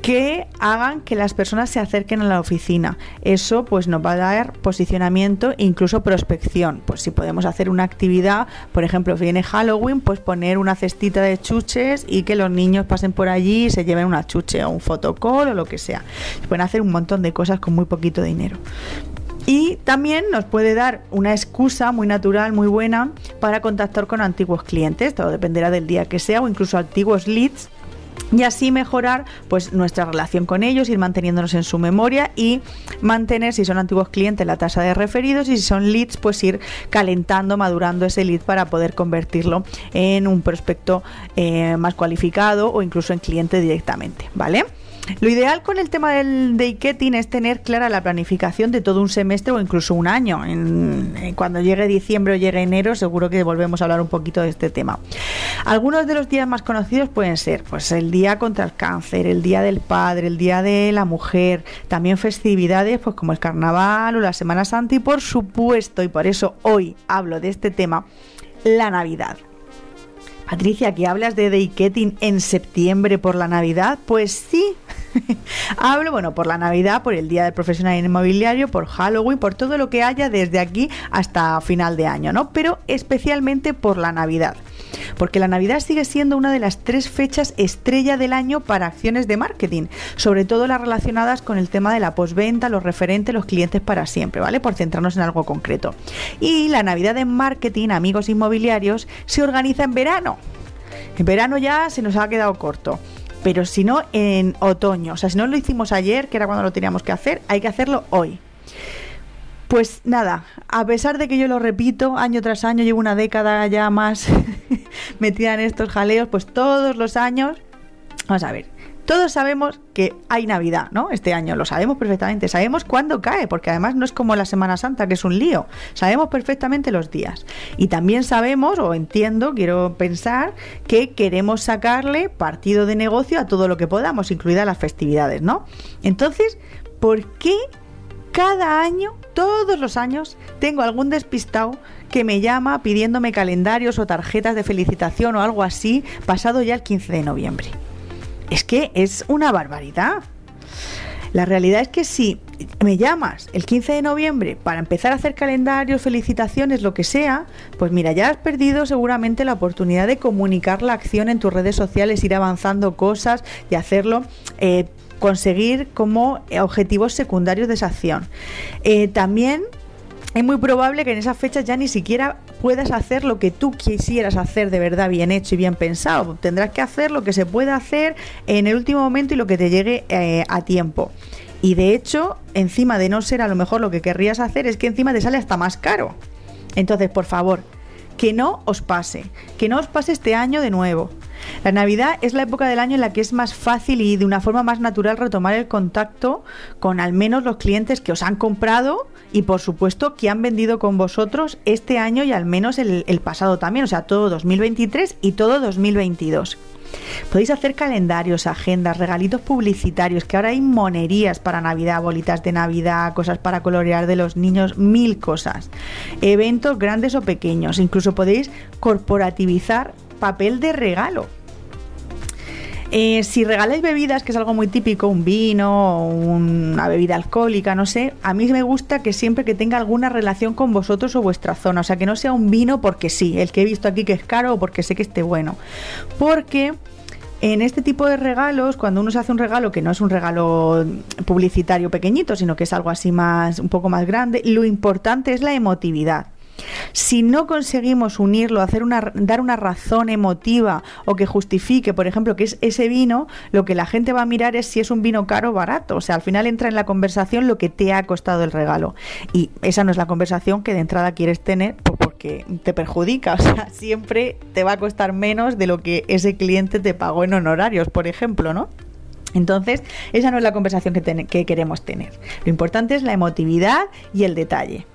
Speaker 6: que hagan que las personas se acerquen a la oficina. Eso pues nos va a dar posicionamiento e incluso prospección. Pues si podemos hacer una actividad, por ejemplo, viene Halloween, pues poner una cestita de chuches y que los niños pasen por allí y se lleven una chuche o un fotocall o lo que sea. Se pueden hacer un montón de cosas con muy poquito dinero. Y también nos puede dar una excusa muy natural, muy buena para contactar con antiguos clientes, todo dependerá del día que sea, o incluso antiguos leads. Y así mejorar pues nuestra relación con ellos, ir manteniéndonos en su memoria y mantener si son antiguos clientes la tasa de referidos. Y si son leads pues ir calentando, madurando ese lead para poder convertirlo en un prospecto eh, más cualificado o incluso en cliente directamente, ¿vale? Lo ideal con el tema del day-ketting es tener clara la planificación de todo un semestre o incluso un año. cuando llegue diciembre o llegue enero, seguro que volvemos a hablar un poquito de este tema. Algunos de los días más conocidos pueden ser pues el día contra el cáncer, el día del padre, el día de la mujer, también festividades pues como el carnaval o la Semana Santa y por supuesto, y por eso hoy hablo de este tema, la Navidad. Patricia, aquí hablas de day en septiembre por la Navidad. Pues sí, Hablo, bueno, por la Navidad, por el Día del Profesional Inmobiliario, por Halloween, por todo lo que haya desde aquí hasta final de año, ¿no? Pero especialmente por la Navidad. Porque la Navidad sigue siendo una de las tres fechas estrella del año para acciones de marketing, sobre todo las relacionadas con el tema de la postventa, los referentes, los clientes para siempre, ¿vale? Por centrarnos en algo concreto. Y la Navidad en marketing, amigos inmobiliarios, se organiza en verano. En verano ya se nos ha quedado corto pero si no en otoño. O sea, si no lo hicimos ayer, que era cuando lo teníamos que hacer, hay que hacerlo hoy. Pues nada, a pesar de que yo lo repito año tras año, llevo una década ya más metida en estos jaleos, pues todos los años, vamos a ver, todos sabemos que hay Navidad, ¿no? Este año lo sabemos perfectamente, sabemos cuándo cae, porque además no es como la Semana Santa, que es un lío, sabemos perfectamente los días. Y también sabemos, o entiendo, quiero pensar, que queremos sacarle partido de negocio a todo lo que podamos, incluidas las festividades, ¿no? Entonces, ¿por qué cada año, todos los años, tengo algún despistado que me llama pidiéndome calendarios o tarjetas de felicitación o algo así, pasado ya el 15 de noviembre? Es que es una barbaridad. La realidad es que si me llamas el 15 de noviembre para empezar a hacer calendarios, felicitaciones, lo que sea, pues mira, ya has perdido seguramente la oportunidad de comunicar la acción en tus redes sociales, ir avanzando cosas y hacerlo. Eh, conseguir como objetivos secundarios de esa acción. Eh, también es muy probable que en esas fechas ya ni siquiera puedas hacer lo que tú quisieras hacer de verdad bien hecho y bien pensado. Tendrás que hacer lo que se pueda hacer en el último momento y lo que te llegue eh, a tiempo. Y de hecho, encima de no ser a lo mejor lo que querrías hacer, es que encima te sale hasta más caro. Entonces, por favor, que no os pase, que no os pase este año de nuevo. La Navidad es la época del año en la que es más fácil y de una forma más natural retomar el contacto con al menos los clientes que os han comprado y por supuesto que han vendido con vosotros este año y al menos el, pasado también, o sea, todo 2023 y todo 2022. Podéis hacer calendarios, agendas, regalitos publicitarios, que ahora hay monerías para Navidad, bolitas de Navidad, cosas para colorear de los niños, mil cosas. Eventos grandes o pequeños, incluso podéis corporativizar papel de regalo. Eh, si regaláis bebidas, que es algo muy típico, un vino, una bebida alcohólica, no sé, a mí me gusta que siempre que tenga alguna relación con vosotros o vuestra zona, o sea, que no sea un vino porque sí, el que he visto aquí que es caro o porque sé que esté bueno. Porque en este tipo de regalos, cuando uno se hace un regalo que no es un regalo publicitario pequeñito, sino que es algo así más, un poco más grande, lo importante es la emotividad. Si no conseguimos unirlo, hacer una, dar una razón emotiva o que justifique, por ejemplo, que es ese vino, lo que la gente va a mirar es si es un vino caro o barato. O sea, al final entra en la conversación lo que te ha costado el regalo. Y esa no es la conversación que de entrada quieres tener porque te perjudica. O sea, siempre te va a costar menos de lo que ese cliente te pagó en honorarios, por ejemplo, ¿no? Entonces, esa no es la conversación que, que queremos tener. Lo importante es la emotividad y el detalle.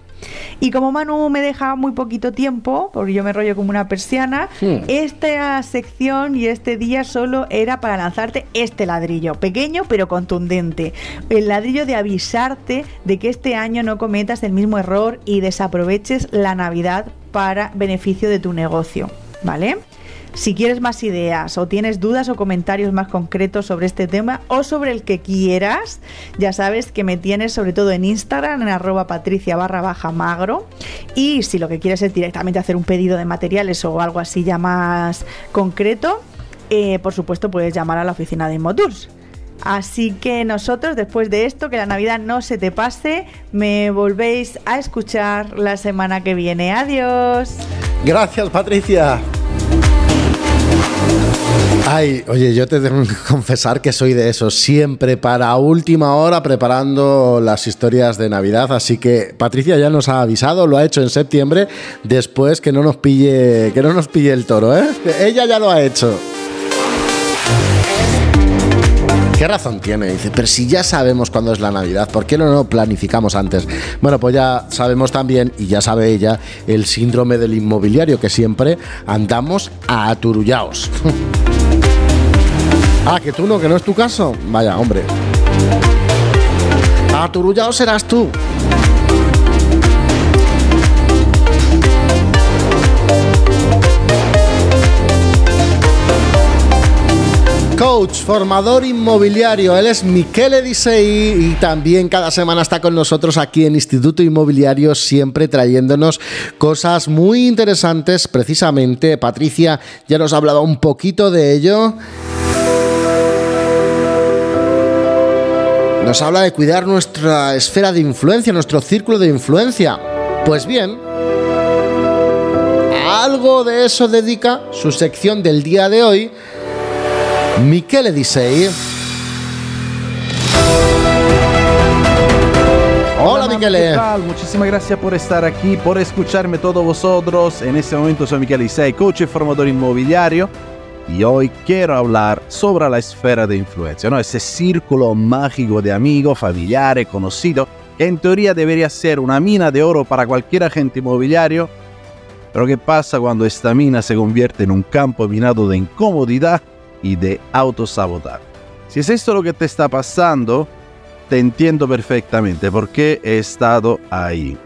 Speaker 6: Y como Manu me deja muy poquito tiempo, porque yo me rollo como una persiana, hmm. esta sección y este día solo era para lanzarte este ladrillo, pequeño pero contundente. El ladrillo de avisarte de que este año no cometas el mismo error y desaproveches la Navidad para beneficio de tu negocio. ¿Vale? Si quieres más ideas o tienes dudas o comentarios más concretos sobre este tema o sobre el que quieras, ya sabes que me tienes sobre todo en Instagram, en arroba patricia barra baja magro. Y si lo que quieres es directamente hacer un pedido de materiales o algo así ya más concreto, eh, por supuesto puedes llamar a la oficina de Inmotours. Así que nosotros, después de esto, que la Navidad no se te pase, me volvéis a escuchar la semana que viene. Adiós.
Speaker 1: Gracias, Patricia. Ay, oye, yo te tengo que confesar que soy de eso, siempre para última hora preparando las historias de Navidad, así que Patricia ya nos ha avisado, lo ha hecho en septiembre, después que no nos pille, que no nos pille el toro, ¿eh? Ella ya lo ha hecho. ¿Qué razón tiene? Dice, pero si ya sabemos cuándo es la Navidad, ¿por qué no lo planificamos antes? Bueno, pues ya sabemos también, y ya sabe ella, el síndrome del inmobiliario, que siempre andamos aturullaos. ah, que tú no, que no es tu caso. Vaya, hombre. Aturullaos serás tú. Coach, formador inmobiliario. Él es Michele Disei y también cada semana está con nosotros aquí en Instituto Inmobiliario, siempre trayéndonos cosas muy interesantes. Precisamente, Patricia ya nos ha hablado un poquito de ello. Nos habla de cuidar nuestra esfera de influencia, nuestro círculo de influencia. Pues bien, algo de eso dedica su sección del día de hoy Michele Disei. Hola, Michele.
Speaker 7: ¿Qué tal? Muchísimas gracias por estar aquí, por escucharme todos vosotros. En este momento soy Michele Disei, coach y formador inmobiliario. Y hoy quiero hablar sobre la esfera de influencia, ¿no? ese círculo mágico de amigos, familiares, conocidos, que en teoría debería ser una mina de oro para cualquier agente inmobiliario. Pero ¿qué pasa cuando esta mina se convierte en un campo minado de incomodidad y de autosabotar. Si es esto lo que te está pasando, te entiendo perfectamente porque he estado ahí.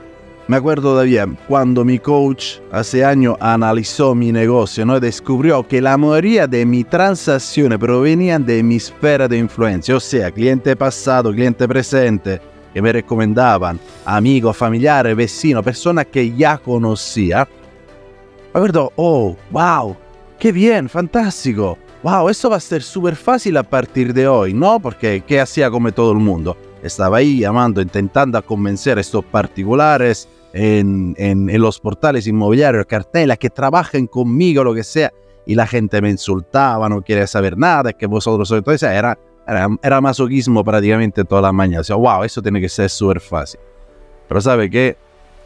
Speaker 7: Me acuerdo todavía cuando mi coach hace años analizó mi negocio ¿no? descubrió que la mayoría de mis transacciones provenían de mi esfera de influencia, o sea, cliente pasado, cliente presente, que me recomendaban, amigos, familiares, vecinos, personas que ya conocía. Me acuerdo, oh, wow, qué bien, fantástico wow, esto va a ser súper fácil a partir de hoy, ¿no? Porque ¿qué hacía como todo el mundo? Estaba ahí llamando, intentando convencer a estos particulares en, los portales inmobiliarios, cartelas, que trabajen conmigo, lo que sea. Y la gente me insultaba, no quiere saber nada, que vosotros sois todo eso. Era, era, era masoquismo prácticamente toda la mañana. O wow, eso tiene que ser súper fácil. Pero ¿sabe qué?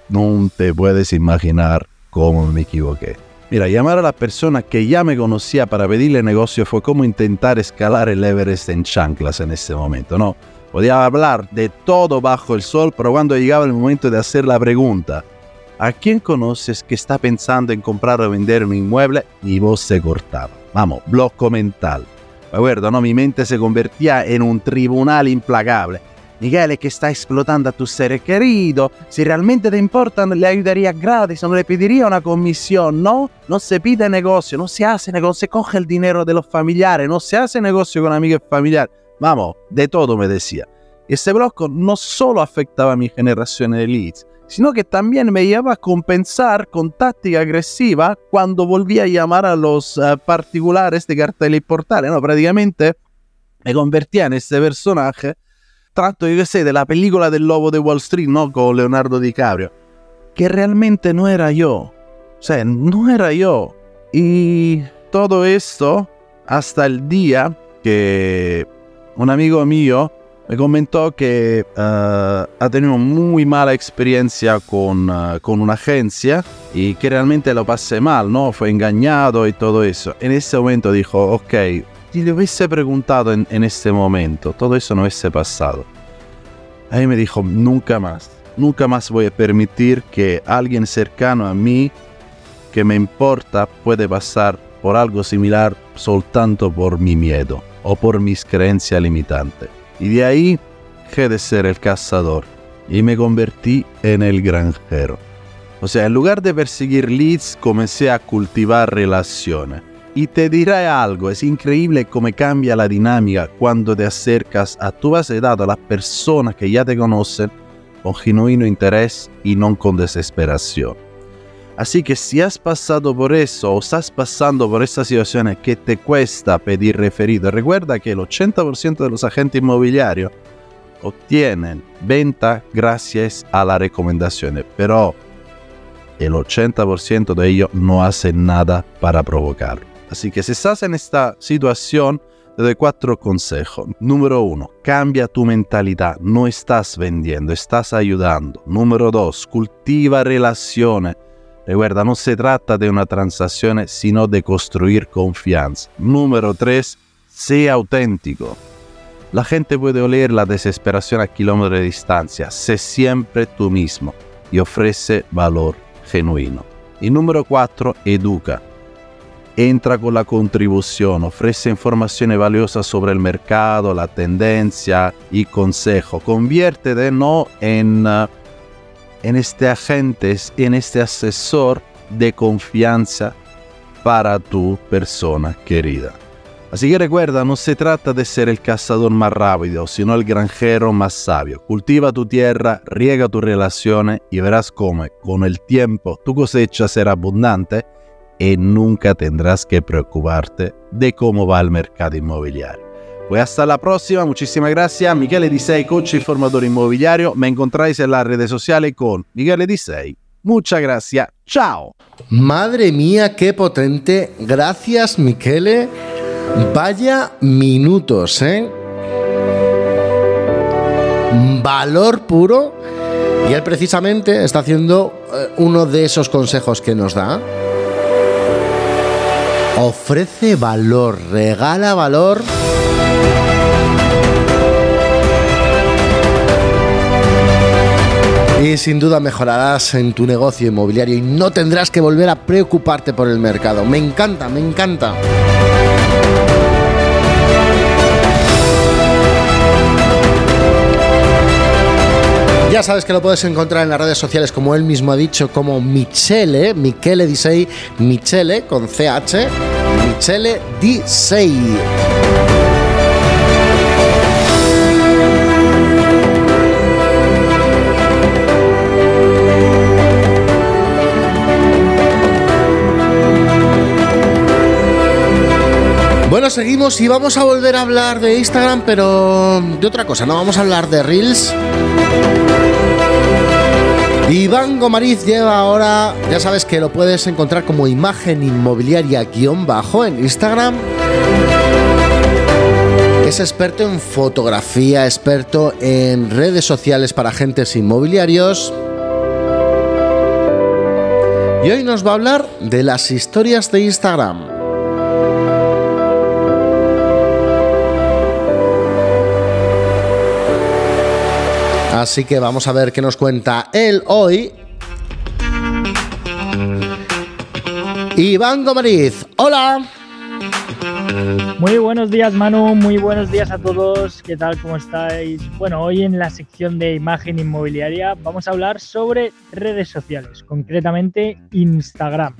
Speaker 7: No te puedes imaginar cómo me equivoqué. Mira, llamar a la persona que ya me conocía para pedirle negocio fue como intentar escalar el Everest en chanclas en ese momento, ¿no? Podía hablar de todo bajo el sol, pero cuando llegaba el momento de hacer la pregunta, ¿a quién conoces que está pensando en comprar o vender un inmueble? Mi voz se cortaba. Vamos, bloco mental. Me acuerdo, ¿no? Mi mente se convertía en un tribunal implacable. Miguel, que está explotando a tu ser querido. Si realmente te importan, le ayudaría gratis, no le pediría una comisión, ¿no? No se pide negocio, no se hace negocio, se coge el dinero de los familiares, no se hace negocio con amigos familiares. Vamos, de todo me decía. Ese bloco no solo afectaba a mi generación de leads, sino que también me llevaba a compensar con táctica agresiva cuando volvía a llamar a los uh, particulares de cartel y portales. No, prácticamente me convertía en ese personaje tratto, yo qué sé, de la película del lobo de Wall Street, ¿no? Con Leonardo DiCaprio, que realmente no era yo. O sea, no era yo. Y todo esto hasta el día que un amigo mío me comentó que uh, ha tenido muy mala experiencia con, uh, con, una agencia y que realmente lo pasé mal, ¿no? Fue engañado y todo eso. En ese momento dijo, ok, si le hubiese preguntado en, en este momento, todo eso no hubiese pasado. Ahí me dijo, nunca más, nunca más voy a permitir que alguien cercano a mí, que me importa, puede pasar por algo similar soltanto por mi miedo o por mis creencias limitantes. Y de ahí dejé de ser el cazador y me convertí en el granjero. O sea, en lugar de perseguir leads, comencé a cultivar relaciones. Y te diré algo, es increíble cómo cambia la dinámica cuando te acercas a tu base de datos, a las personas que ya te conocen, con genuino interés y no con desesperación. Así que si has pasado por eso o estás pasando por estas situaciones que te cuesta pedir referido, recuerda que el 80% de los agentes inmobiliarios obtienen venta gracias a las recomendaciones, pero el 80% de ellos no hacen nada para provocarlo. Así que si estás en esta situación, te doy cuatro consejos. Número uno, cambia tu mentalidad. No estás vendiendo, estás ayudando. Número dos, cultiva relaciones. Recuerda, no se trata de una transacción, sino de construir confianza. Número tres, sé auténtico. La gente puede oler la desesperación a kilómetros de distancia. Sé siempre tú mismo y ofrece valor genuino. Y número cuatro, educa entra con la contribución, ofrece informaciones valiosas sobre el mercado, la tendencia y consejo. Conviértete no en, uh, en este agente, en este asesor de confianza para tu persona querida. Así que recuerda, no se trata de ser el cazador más rápido, sino el granjero más sabio. Cultiva tu tierra, riega tus relaciones y verás cómo con el tiempo tu cosecha será abundante y nunca tendrás que preocuparte de cómo va el mercado inmobiliario. Pues hasta la próxima, muchísimas gracias. Miguel Edisei, coach y formador inmobiliario. Me encontráis en las redes sociales con Miguel Edisei. Muchas gracias. Chao.
Speaker 1: Madre mía, qué potente. Gracias, Michele. Vaya minutos, ¿eh? Valor puro. Y él precisamente está haciendo eh, uno de esos consejos que nos da ofrece valor, regala valor. Y sin duda mejorarás en tu negocio inmobiliario y no tendrás que volver a preocuparte por el mercado. Me encanta, me encanta. Ya sabes que lo puedes encontrar en las redes sociales, como él mismo ha dicho, como Michele, Michele Disei, Michele con CH, Michele Disei. Bueno, seguimos y vamos a volver a hablar de Instagram, pero de otra cosa, no vamos a hablar de Reels. Iván Gomariz lleva ahora, ya sabes que lo puedes encontrar como imagen inmobiliaria guion bajo en Instagram. Es experto en fotografía, experto en redes sociales para agentes inmobiliarios. Y hoy nos va a hablar de las historias de Instagram. Así que vamos a ver qué nos cuenta él hoy. Iván Gomariz, hola.
Speaker 8: Muy buenos días Manu, muy buenos días a todos, ¿qué tal? ¿Cómo estáis? Bueno, hoy en la sección de imagen inmobiliaria vamos a hablar sobre redes sociales, concretamente Instagram.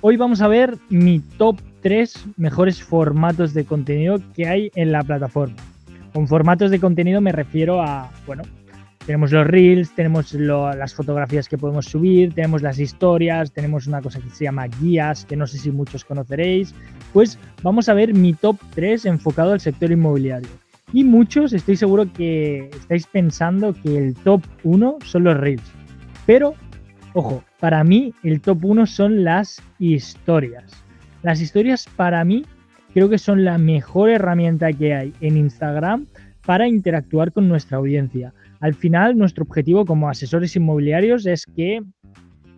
Speaker 8: Hoy vamos a ver mi top 3 mejores formatos de contenido que hay en la plataforma. Con formatos de contenido me refiero a, bueno, tenemos los reels, tenemos las fotografías que podemos subir, tenemos las historias, tenemos una cosa que se llama guías, que no sé si muchos conoceréis. Pues vamos a ver mi top 3 enfocado al sector inmobiliario. Y muchos estoy seguro que estáis pensando que el top 1 son los reels. Pero, ojo, para mí el top 1 son las historias. Las historias para mí creo que son la mejor herramienta que hay en Instagram para interactuar con nuestra audiencia al final, nuestro objetivo como asesores inmobiliarios es que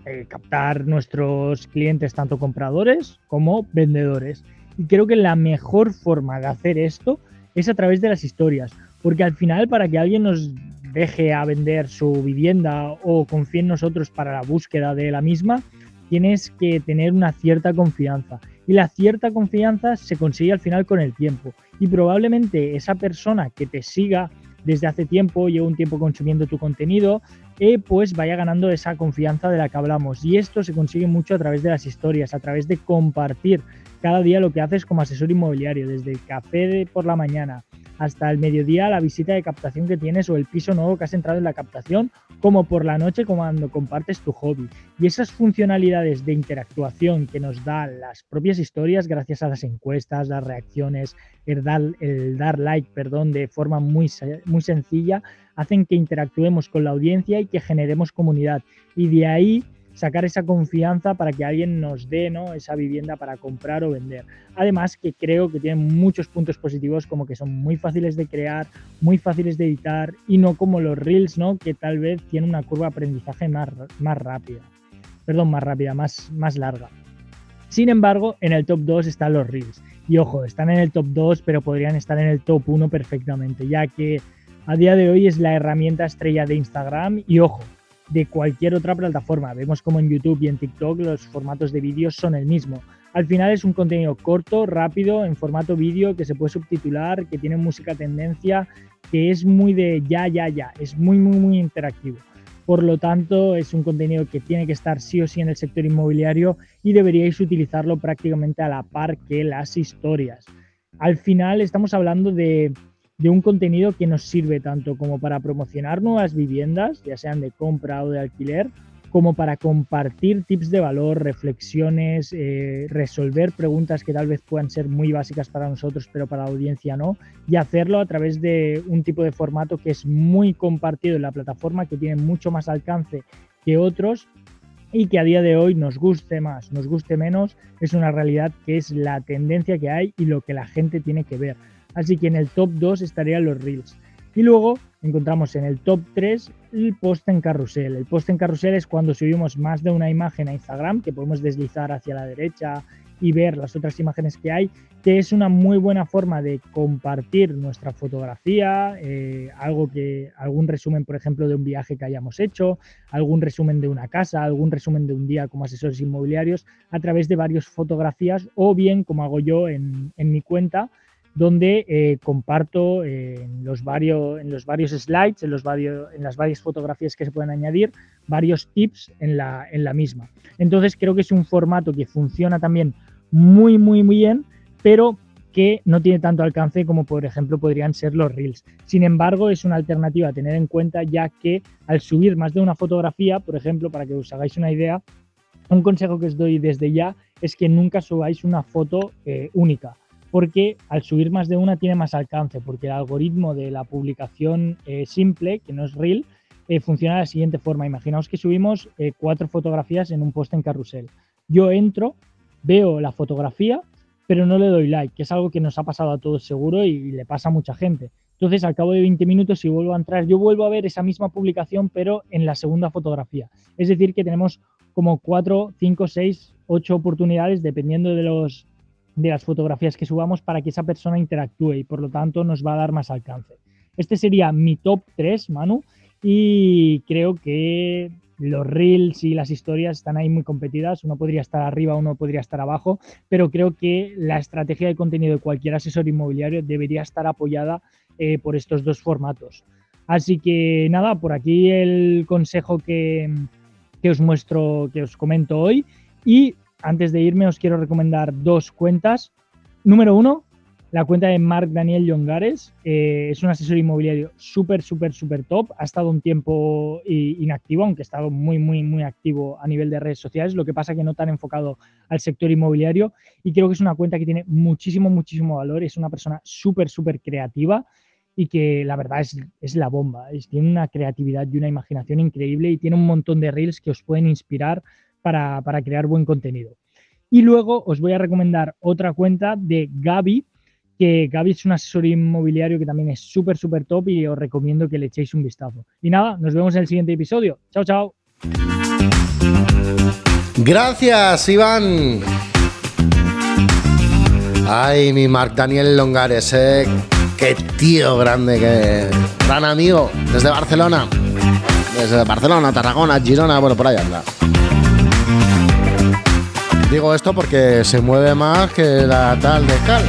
Speaker 8: eh, captar nuestros clientes, tanto compradores como vendedores. Y creo que la mejor forma de hacer esto es a través de las historias, porque al final para que alguien nos deje a vender su vivienda o confíe en nosotros para la búsqueda de la misma, tienes que tener una cierta confianza. Y la cierta confianza se consigue al final con el tiempo. Y probablemente esa persona que te siga desde hace tiempo, llevo un tiempo consumiendo tu contenido, eh, pues vaya ganando esa confianza de la que hablamos. Y esto se consigue mucho a través de las historias, a través de compartir cada día lo que haces como asesor inmobiliario, desde el café de por la mañana hasta el mediodía la visita de captación que tienes o el piso nuevo que has entrado en la captación, como por la noche cuando compartes tu hobby. Y esas funcionalidades de interactuación que nos dan las propias historias gracias a las encuestas, las reacciones, el dar, el dar like, perdón, de forma muy, muy sencilla, hacen que interactuemos con la audiencia y que generemos comunidad. Y de ahí sacar esa confianza para que alguien nos dé ¿no? esa vivienda para comprar o vender. Además que creo que tienen muchos puntos positivos como que son muy fáciles de crear, muy fáciles de editar y no como los reels, ¿no? que tal vez tienen una curva de aprendizaje más, más rápida. Perdón, más rápida, más, más larga. Sin embargo, en el top 2 están los reels. Y ojo, están en el top 2, pero podrían estar en el top 1 perfectamente, ya que a día de hoy es la herramienta estrella de Instagram y ojo, de cualquier otra plataforma. Vemos como en YouTube y en TikTok los formatos de vídeos son el mismo. Al final es un contenido corto, rápido, en formato vídeo, que se puede subtitular, que tiene música tendencia, que es muy de ya, ya, ya, es muy, muy, muy interactivo. Por lo tanto, es un contenido que tiene que estar sí o sí en el sector inmobiliario y deberíais utilizarlo prácticamente a la par que las historias. Al final estamos hablando de de un contenido que nos sirve tanto como para promocionar nuevas viviendas, ya sean de compra o de alquiler, como para compartir tips de valor, reflexiones, eh, resolver preguntas que tal vez puedan ser muy básicas para nosotros, pero para la audiencia no, y hacerlo a través de un tipo de formato que es muy compartido en la plataforma, que tiene mucho más alcance que otros y que a día de hoy nos guste más, nos guste menos, es una realidad que es la tendencia que hay y lo que la gente tiene que ver. Así que en el top 2 estarían los Reels. Y luego encontramos en el top 3 el post en carrusel. El post en carrusel es cuando subimos más de una imagen a Instagram, que podemos deslizar hacia la derecha y ver las otras imágenes que hay, que es una muy buena forma de compartir nuestra fotografía, eh, algo que, algún resumen, por ejemplo, de un viaje que hayamos hecho, algún resumen de una casa, algún resumen de un día como asesores inmobiliarios, a través de varias fotografías o bien, como hago yo en, en mi cuenta, donde eh, comparto eh, en, los varios, en los varios slides, en, los varios, en las varias fotografías que se pueden añadir, varios tips en la, en la misma. Entonces creo que es un formato que funciona también muy, muy, muy bien, pero que no tiene tanto alcance como por ejemplo podrían ser los reels. Sin embargo, es una alternativa a tener en cuenta ya que al subir más de una fotografía, por ejemplo, para que os hagáis una idea, un consejo que os doy desde ya es que nunca subáis una foto eh, única porque al subir más de una tiene más alcance, porque el algoritmo de la publicación eh, simple, que no es real, eh, funciona de la siguiente forma. Imaginaos que subimos eh, cuatro fotografías en un post en carrusel. Yo entro, veo la fotografía, pero no le doy like, que es algo que nos ha pasado a todos seguro y le pasa a mucha gente. Entonces, al cabo de 20 minutos, si vuelvo a entrar, yo vuelvo a ver esa misma publicación, pero en la segunda fotografía. Es decir, que tenemos como 4, 5, 6, 8 oportunidades dependiendo de, los, de las fotografías que subamos para que esa persona interactúe y por lo tanto nos va a dar más alcance. Este sería mi top 3, Manu, y creo que los reels y las historias están ahí muy competidas. Uno podría estar arriba, uno podría estar abajo, pero creo que la estrategia de contenido de cualquier asesor inmobiliario debería estar apoyada eh, por estos dos formatos. Así que nada, por aquí el consejo que, que os muestro, que os comento hoy. Y antes de irme os quiero recomendar dos cuentas. Número uno, la cuenta de Marc Daniel Yongares. Es un asesor inmobiliario súper, súper, súper top. Ha estado un tiempo inactivo, aunque ha estado muy, muy, muy activo a nivel de redes sociales. Lo que pasa que no tan enfocado al sector inmobiliario. Y creo que es una cuenta que tiene muchísimo, muchísimo valor. Es una persona súper, súper creativa y que la verdad es, es la bomba. Es, tiene una creatividad y una imaginación increíble y tiene un montón de reels que os pueden inspirar para, para crear buen contenido. Y luego os voy a recomendar otra cuenta de Gaby, que Gaby es un asesor inmobiliario que también es súper, súper top y os recomiendo que le echéis un vistazo. Y nada, nos vemos en el siguiente episodio. Chao, chao.
Speaker 1: Gracias, Iván. Ay, mi Marc Daniel Longares, eh. Qué tío grande, qué gran amigo desde Barcelona. Desde Barcelona, Tarragona, Girona, bueno, por ahí anda. Digo esto porque se mueve más que la tal de Cal.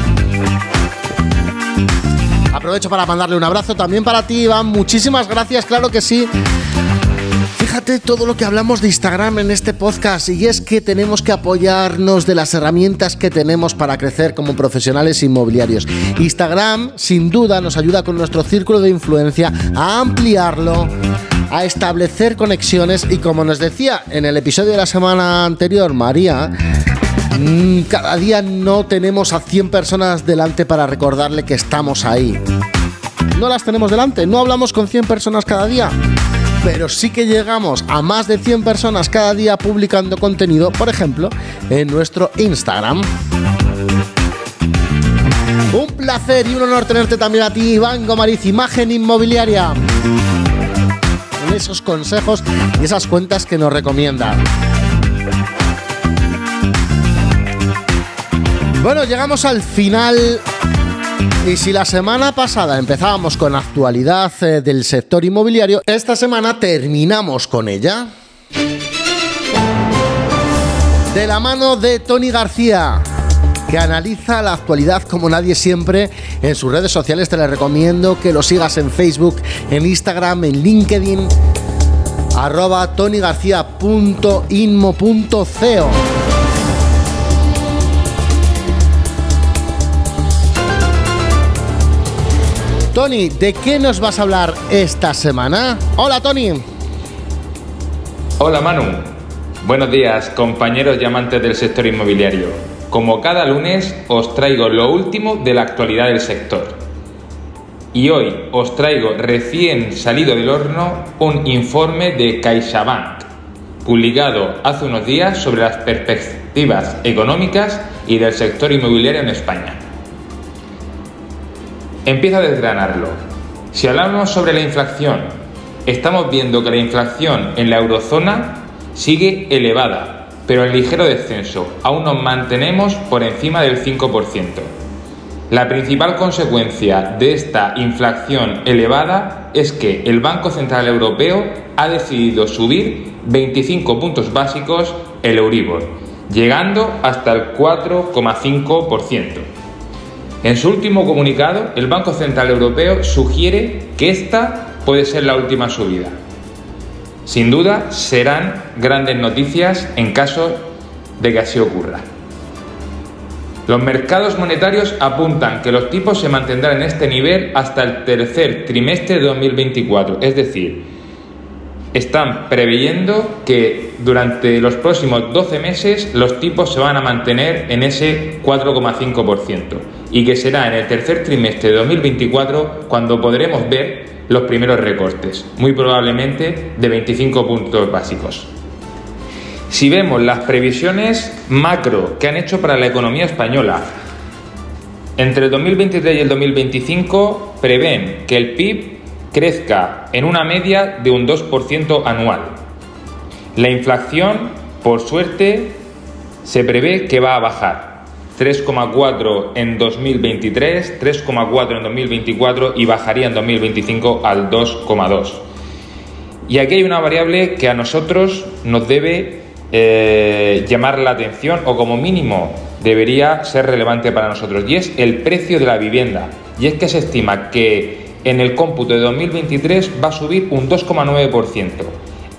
Speaker 1: Aprovecho para mandarle un abrazo también para ti, Iván. Muchísimas gracias, claro que sí. Fíjate todo lo que hablamos de Instagram en este podcast y es que tenemos que apoyarnos de las herramientas que tenemos para crecer como profesionales inmobiliarios. Instagram sin duda nos ayuda con nuestro círculo de influencia a ampliarlo, a establecer conexiones y como nos decía en el episodio de la semana anterior María, Mm, cada día no tenemos a 100 personas delante para recordarle que estamos ahí. No las tenemos delante, no hablamos con 100 personas cada día, pero sí que llegamos a más de 100 personas cada día publicando contenido, por ejemplo, en nuestro Instagram. Un placer y un honor tenerte también a ti, Iván Gomariz, Imagen Inmobiliaria. Esos consejos y esas cuentas que nos recomienda. Bueno, llegamos al final. Y si la semana pasada empezábamos con actualidad eh, del sector inmobiliario, esta semana terminamos con ella. De la mano de Tony García, que analiza la actualidad como nadie siempre en sus redes sociales. Te le recomiendo que lo sigas en Facebook, en Instagram, en LinkedIn, arroba. Tony, ¿de qué nos vas a hablar esta semana? Hola, Tony.
Speaker 9: Hola, Manu. Buenos días, compañeros y amantes del sector inmobiliario. Como cada lunes, os traigo lo último de la actualidad del sector. Y hoy os traigo recién salido del horno un informe de CaixaBank, publicado hace unos días sobre las perspectivas económicas y del sector inmobiliario en España. Empiezo a desgranarlo. Si hablamos sobre la inflación, estamos viendo que la inflación en la eurozona sigue elevada, pero en ligero descenso. Aún nos mantenemos por encima del 5%. La principal consecuencia de esta inflación elevada es que el Banco Central Europeo ha decidido subir 25 puntos básicos el Euribor, llegando hasta el 4,5%. En su último comunicado, el Banco Central Europeo sugiere que esta puede ser la última subida. Sin duda, serán grandes noticias en caso de que así ocurra. Los mercados monetarios apuntan que los tipos se mantendrán en este nivel hasta el tercer trimestre de 2024, es decir, están preveyendo que durante los próximos 12 meses los tipos se van a mantener en ese 4,5% y que será en el tercer trimestre de 2024 cuando podremos ver los primeros recortes, muy probablemente de 25 puntos básicos. Si vemos las previsiones macro que han hecho para la economía española, entre el 2023 y el 2025 prevén que el PIB crezca en una media de un 2% anual. La inflación por suerte, se prevé que va a bajar. 3,4 en 2023, 3,4 en 2024 y bajaría en 2025 al 2,2. Y aquí hay una variable que a nosotros nos debe eh, llamar la atención o como mínimo debería ser relevante para nosotros y es el precio de la vivienda. Y es que se estima que en el cómputo de 2023 va a subir un 2,9%.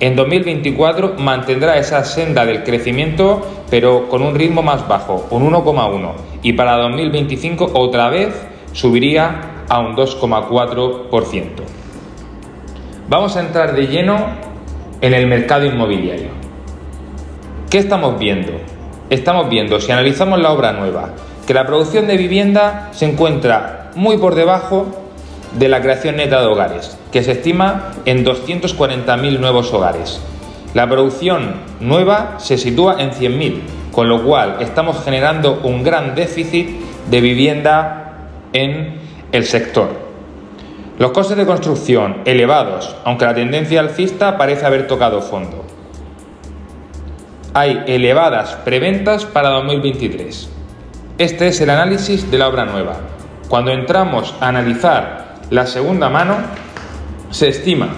Speaker 9: En 2024 mantendrá esa senda del crecimiento, pero con un ritmo más bajo, un 1,1. Y para 2025 otra vez subiría a un 2,4%. Vamos a entrar de lleno en el mercado inmobiliario. ¿Qué estamos viendo? Estamos viendo, si analizamos la obra nueva, que la producción de vivienda se encuentra muy por debajo de la creación neta de hogares, que se estima en 240.000 nuevos hogares. La producción nueva se sitúa en 100.000, con lo cual estamos generando un gran déficit de vivienda en el sector. Los costes de construcción elevados, aunque la tendencia alcista parece haber tocado fondo. Hay elevadas preventas para 2023. Este es el análisis de la obra nueva. Cuando entramos a analizar la segunda mano, se estima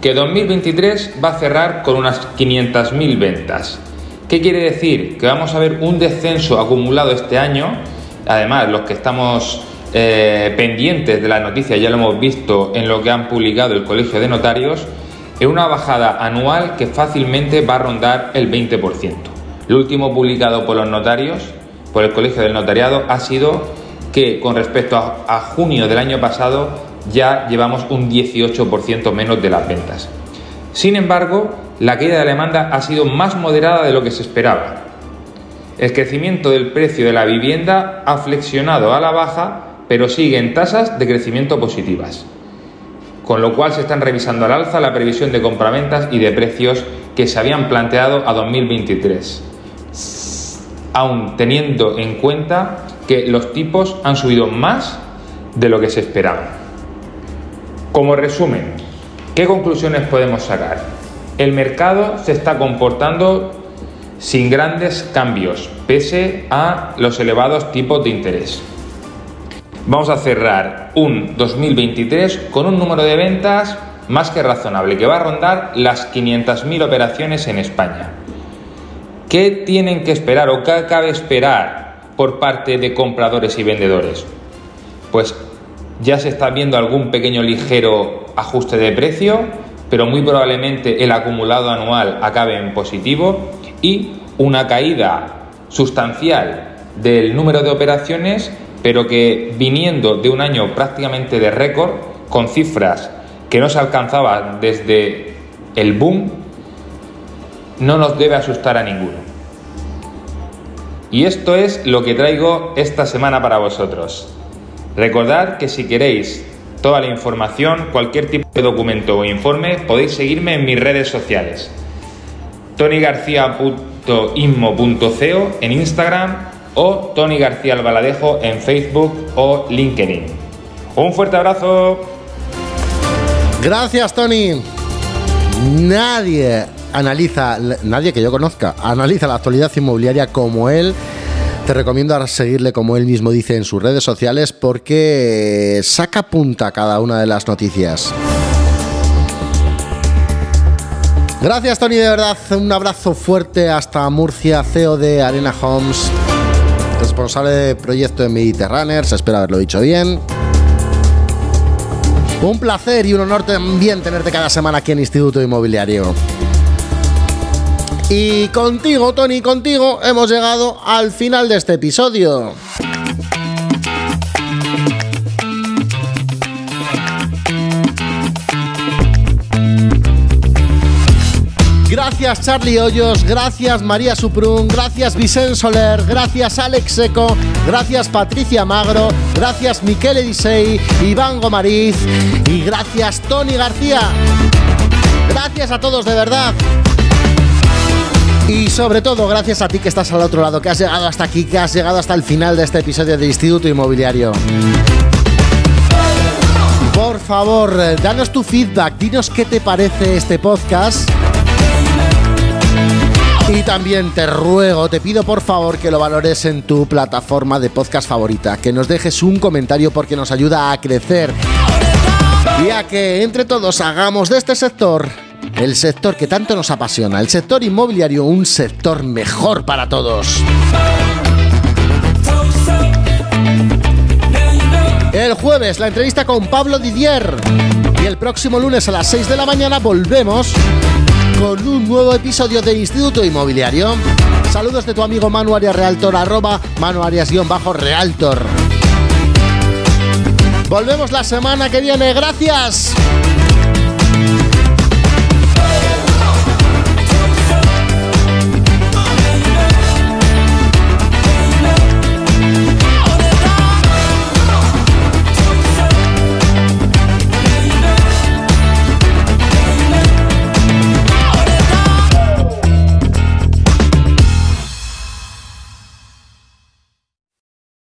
Speaker 9: que 2023 va a cerrar con unas 500.000 ventas. ¿Qué quiere decir? Que vamos a ver un descenso acumulado este año. Además, los que estamos eh, pendientes de la noticia ya lo hemos visto en lo que han publicado el Colegio de Notarios, en una bajada anual que fácilmente va a rondar el 20%. Lo último publicado por los notarios, por el Colegio del Notariado, ha sido que con respecto a, junio del año pasado ya llevamos un 18% menos de las ventas. Sin embargo, la caída de la demanda ha sido más moderada de lo que se esperaba. El crecimiento del precio de la vivienda ha flexionado a la baja, pero sigue en tasas de crecimiento positivas, con lo cual se están revisando al alza la previsión de compraventas y de precios que se habían planteado a 2023, aún teniendo en cuenta que los tipos han subido más de lo que se esperaba. Como resumen, ¿qué conclusiones podemos sacar? El mercado se está comportando sin grandes cambios, pese a los elevados tipos de interés. Vamos a cerrar un 2023 con un número de ventas más que razonable, que va a rondar las 500.000 operaciones en España. ¿Qué tienen que esperar o qué cabe esperar por parte de compradores y vendedores? Pues ya se está viendo algún pequeño ligero ajuste de precio, pero muy probablemente el acumulado anual acabe en positivo y una caída sustancial del número de operaciones, pero que viniendo de un año prácticamente de récord, con cifras que no se alcanzaban desde el boom, no nos debe asustar a ninguno. Y esto es lo que traigo esta semana para vosotros. Recordad que si queréis toda la información, cualquier tipo de documento o informe, podéis seguirme en mis redes sociales. tonygarcia.inmo.co en Instagram o Tony García Albaladejo en Facebook o LinkedIn. Un fuerte abrazo.
Speaker 1: Gracias, Tony. Nadie analiza, nadie que yo conozca, analiza la actualidad inmobiliaria como él. Te recomiendo seguirle como él mismo dice en sus redes sociales porque saca punta cada una de las noticias. Gracias Tony, de verdad. Un abrazo fuerte hasta Murcia, CEO de Arena Homes, responsable de proyecto de Mediterraneers, espero haberlo dicho bien. Un placer y un honor también tenerte cada semana aquí en Instituto Inmobiliario. Y contigo, Tony, contigo hemos llegado al final de este episodio. Gracias Charlie Hoyos, gracias María Suprun, gracias Vicente Soler, gracias Alex Seco, gracias Patricia Magro, gracias Miquel Edisei, Iván Gomariz y gracias Tony García. Gracias a todos de verdad. Y sobre todo, gracias a ti que estás al otro lado, que has llegado hasta aquí, que has llegado hasta el final de este episodio de Instituto Inmobiliario. Por favor, danos tu feedback, dinos qué te parece este podcast Y también te ruego, te pido por favor que lo valores en tu plataforma de podcast favorita, que nos dejes un comentario porque nos ayuda a crecer y a que entre todos hagamos de este sector el sector que tanto nos apasiona, el sector inmobiliario, un sector mejor para todos. El jueves la entrevista con Pablo Didier y el próximo lunes a las 6 de la mañana volvemos con un nuevo episodio de Instituto Inmobiliario. Saludos de tu amigo Manu Arias Realtor, arroba Manu Arias-Realtor. Volvemos la semana que viene, gracias.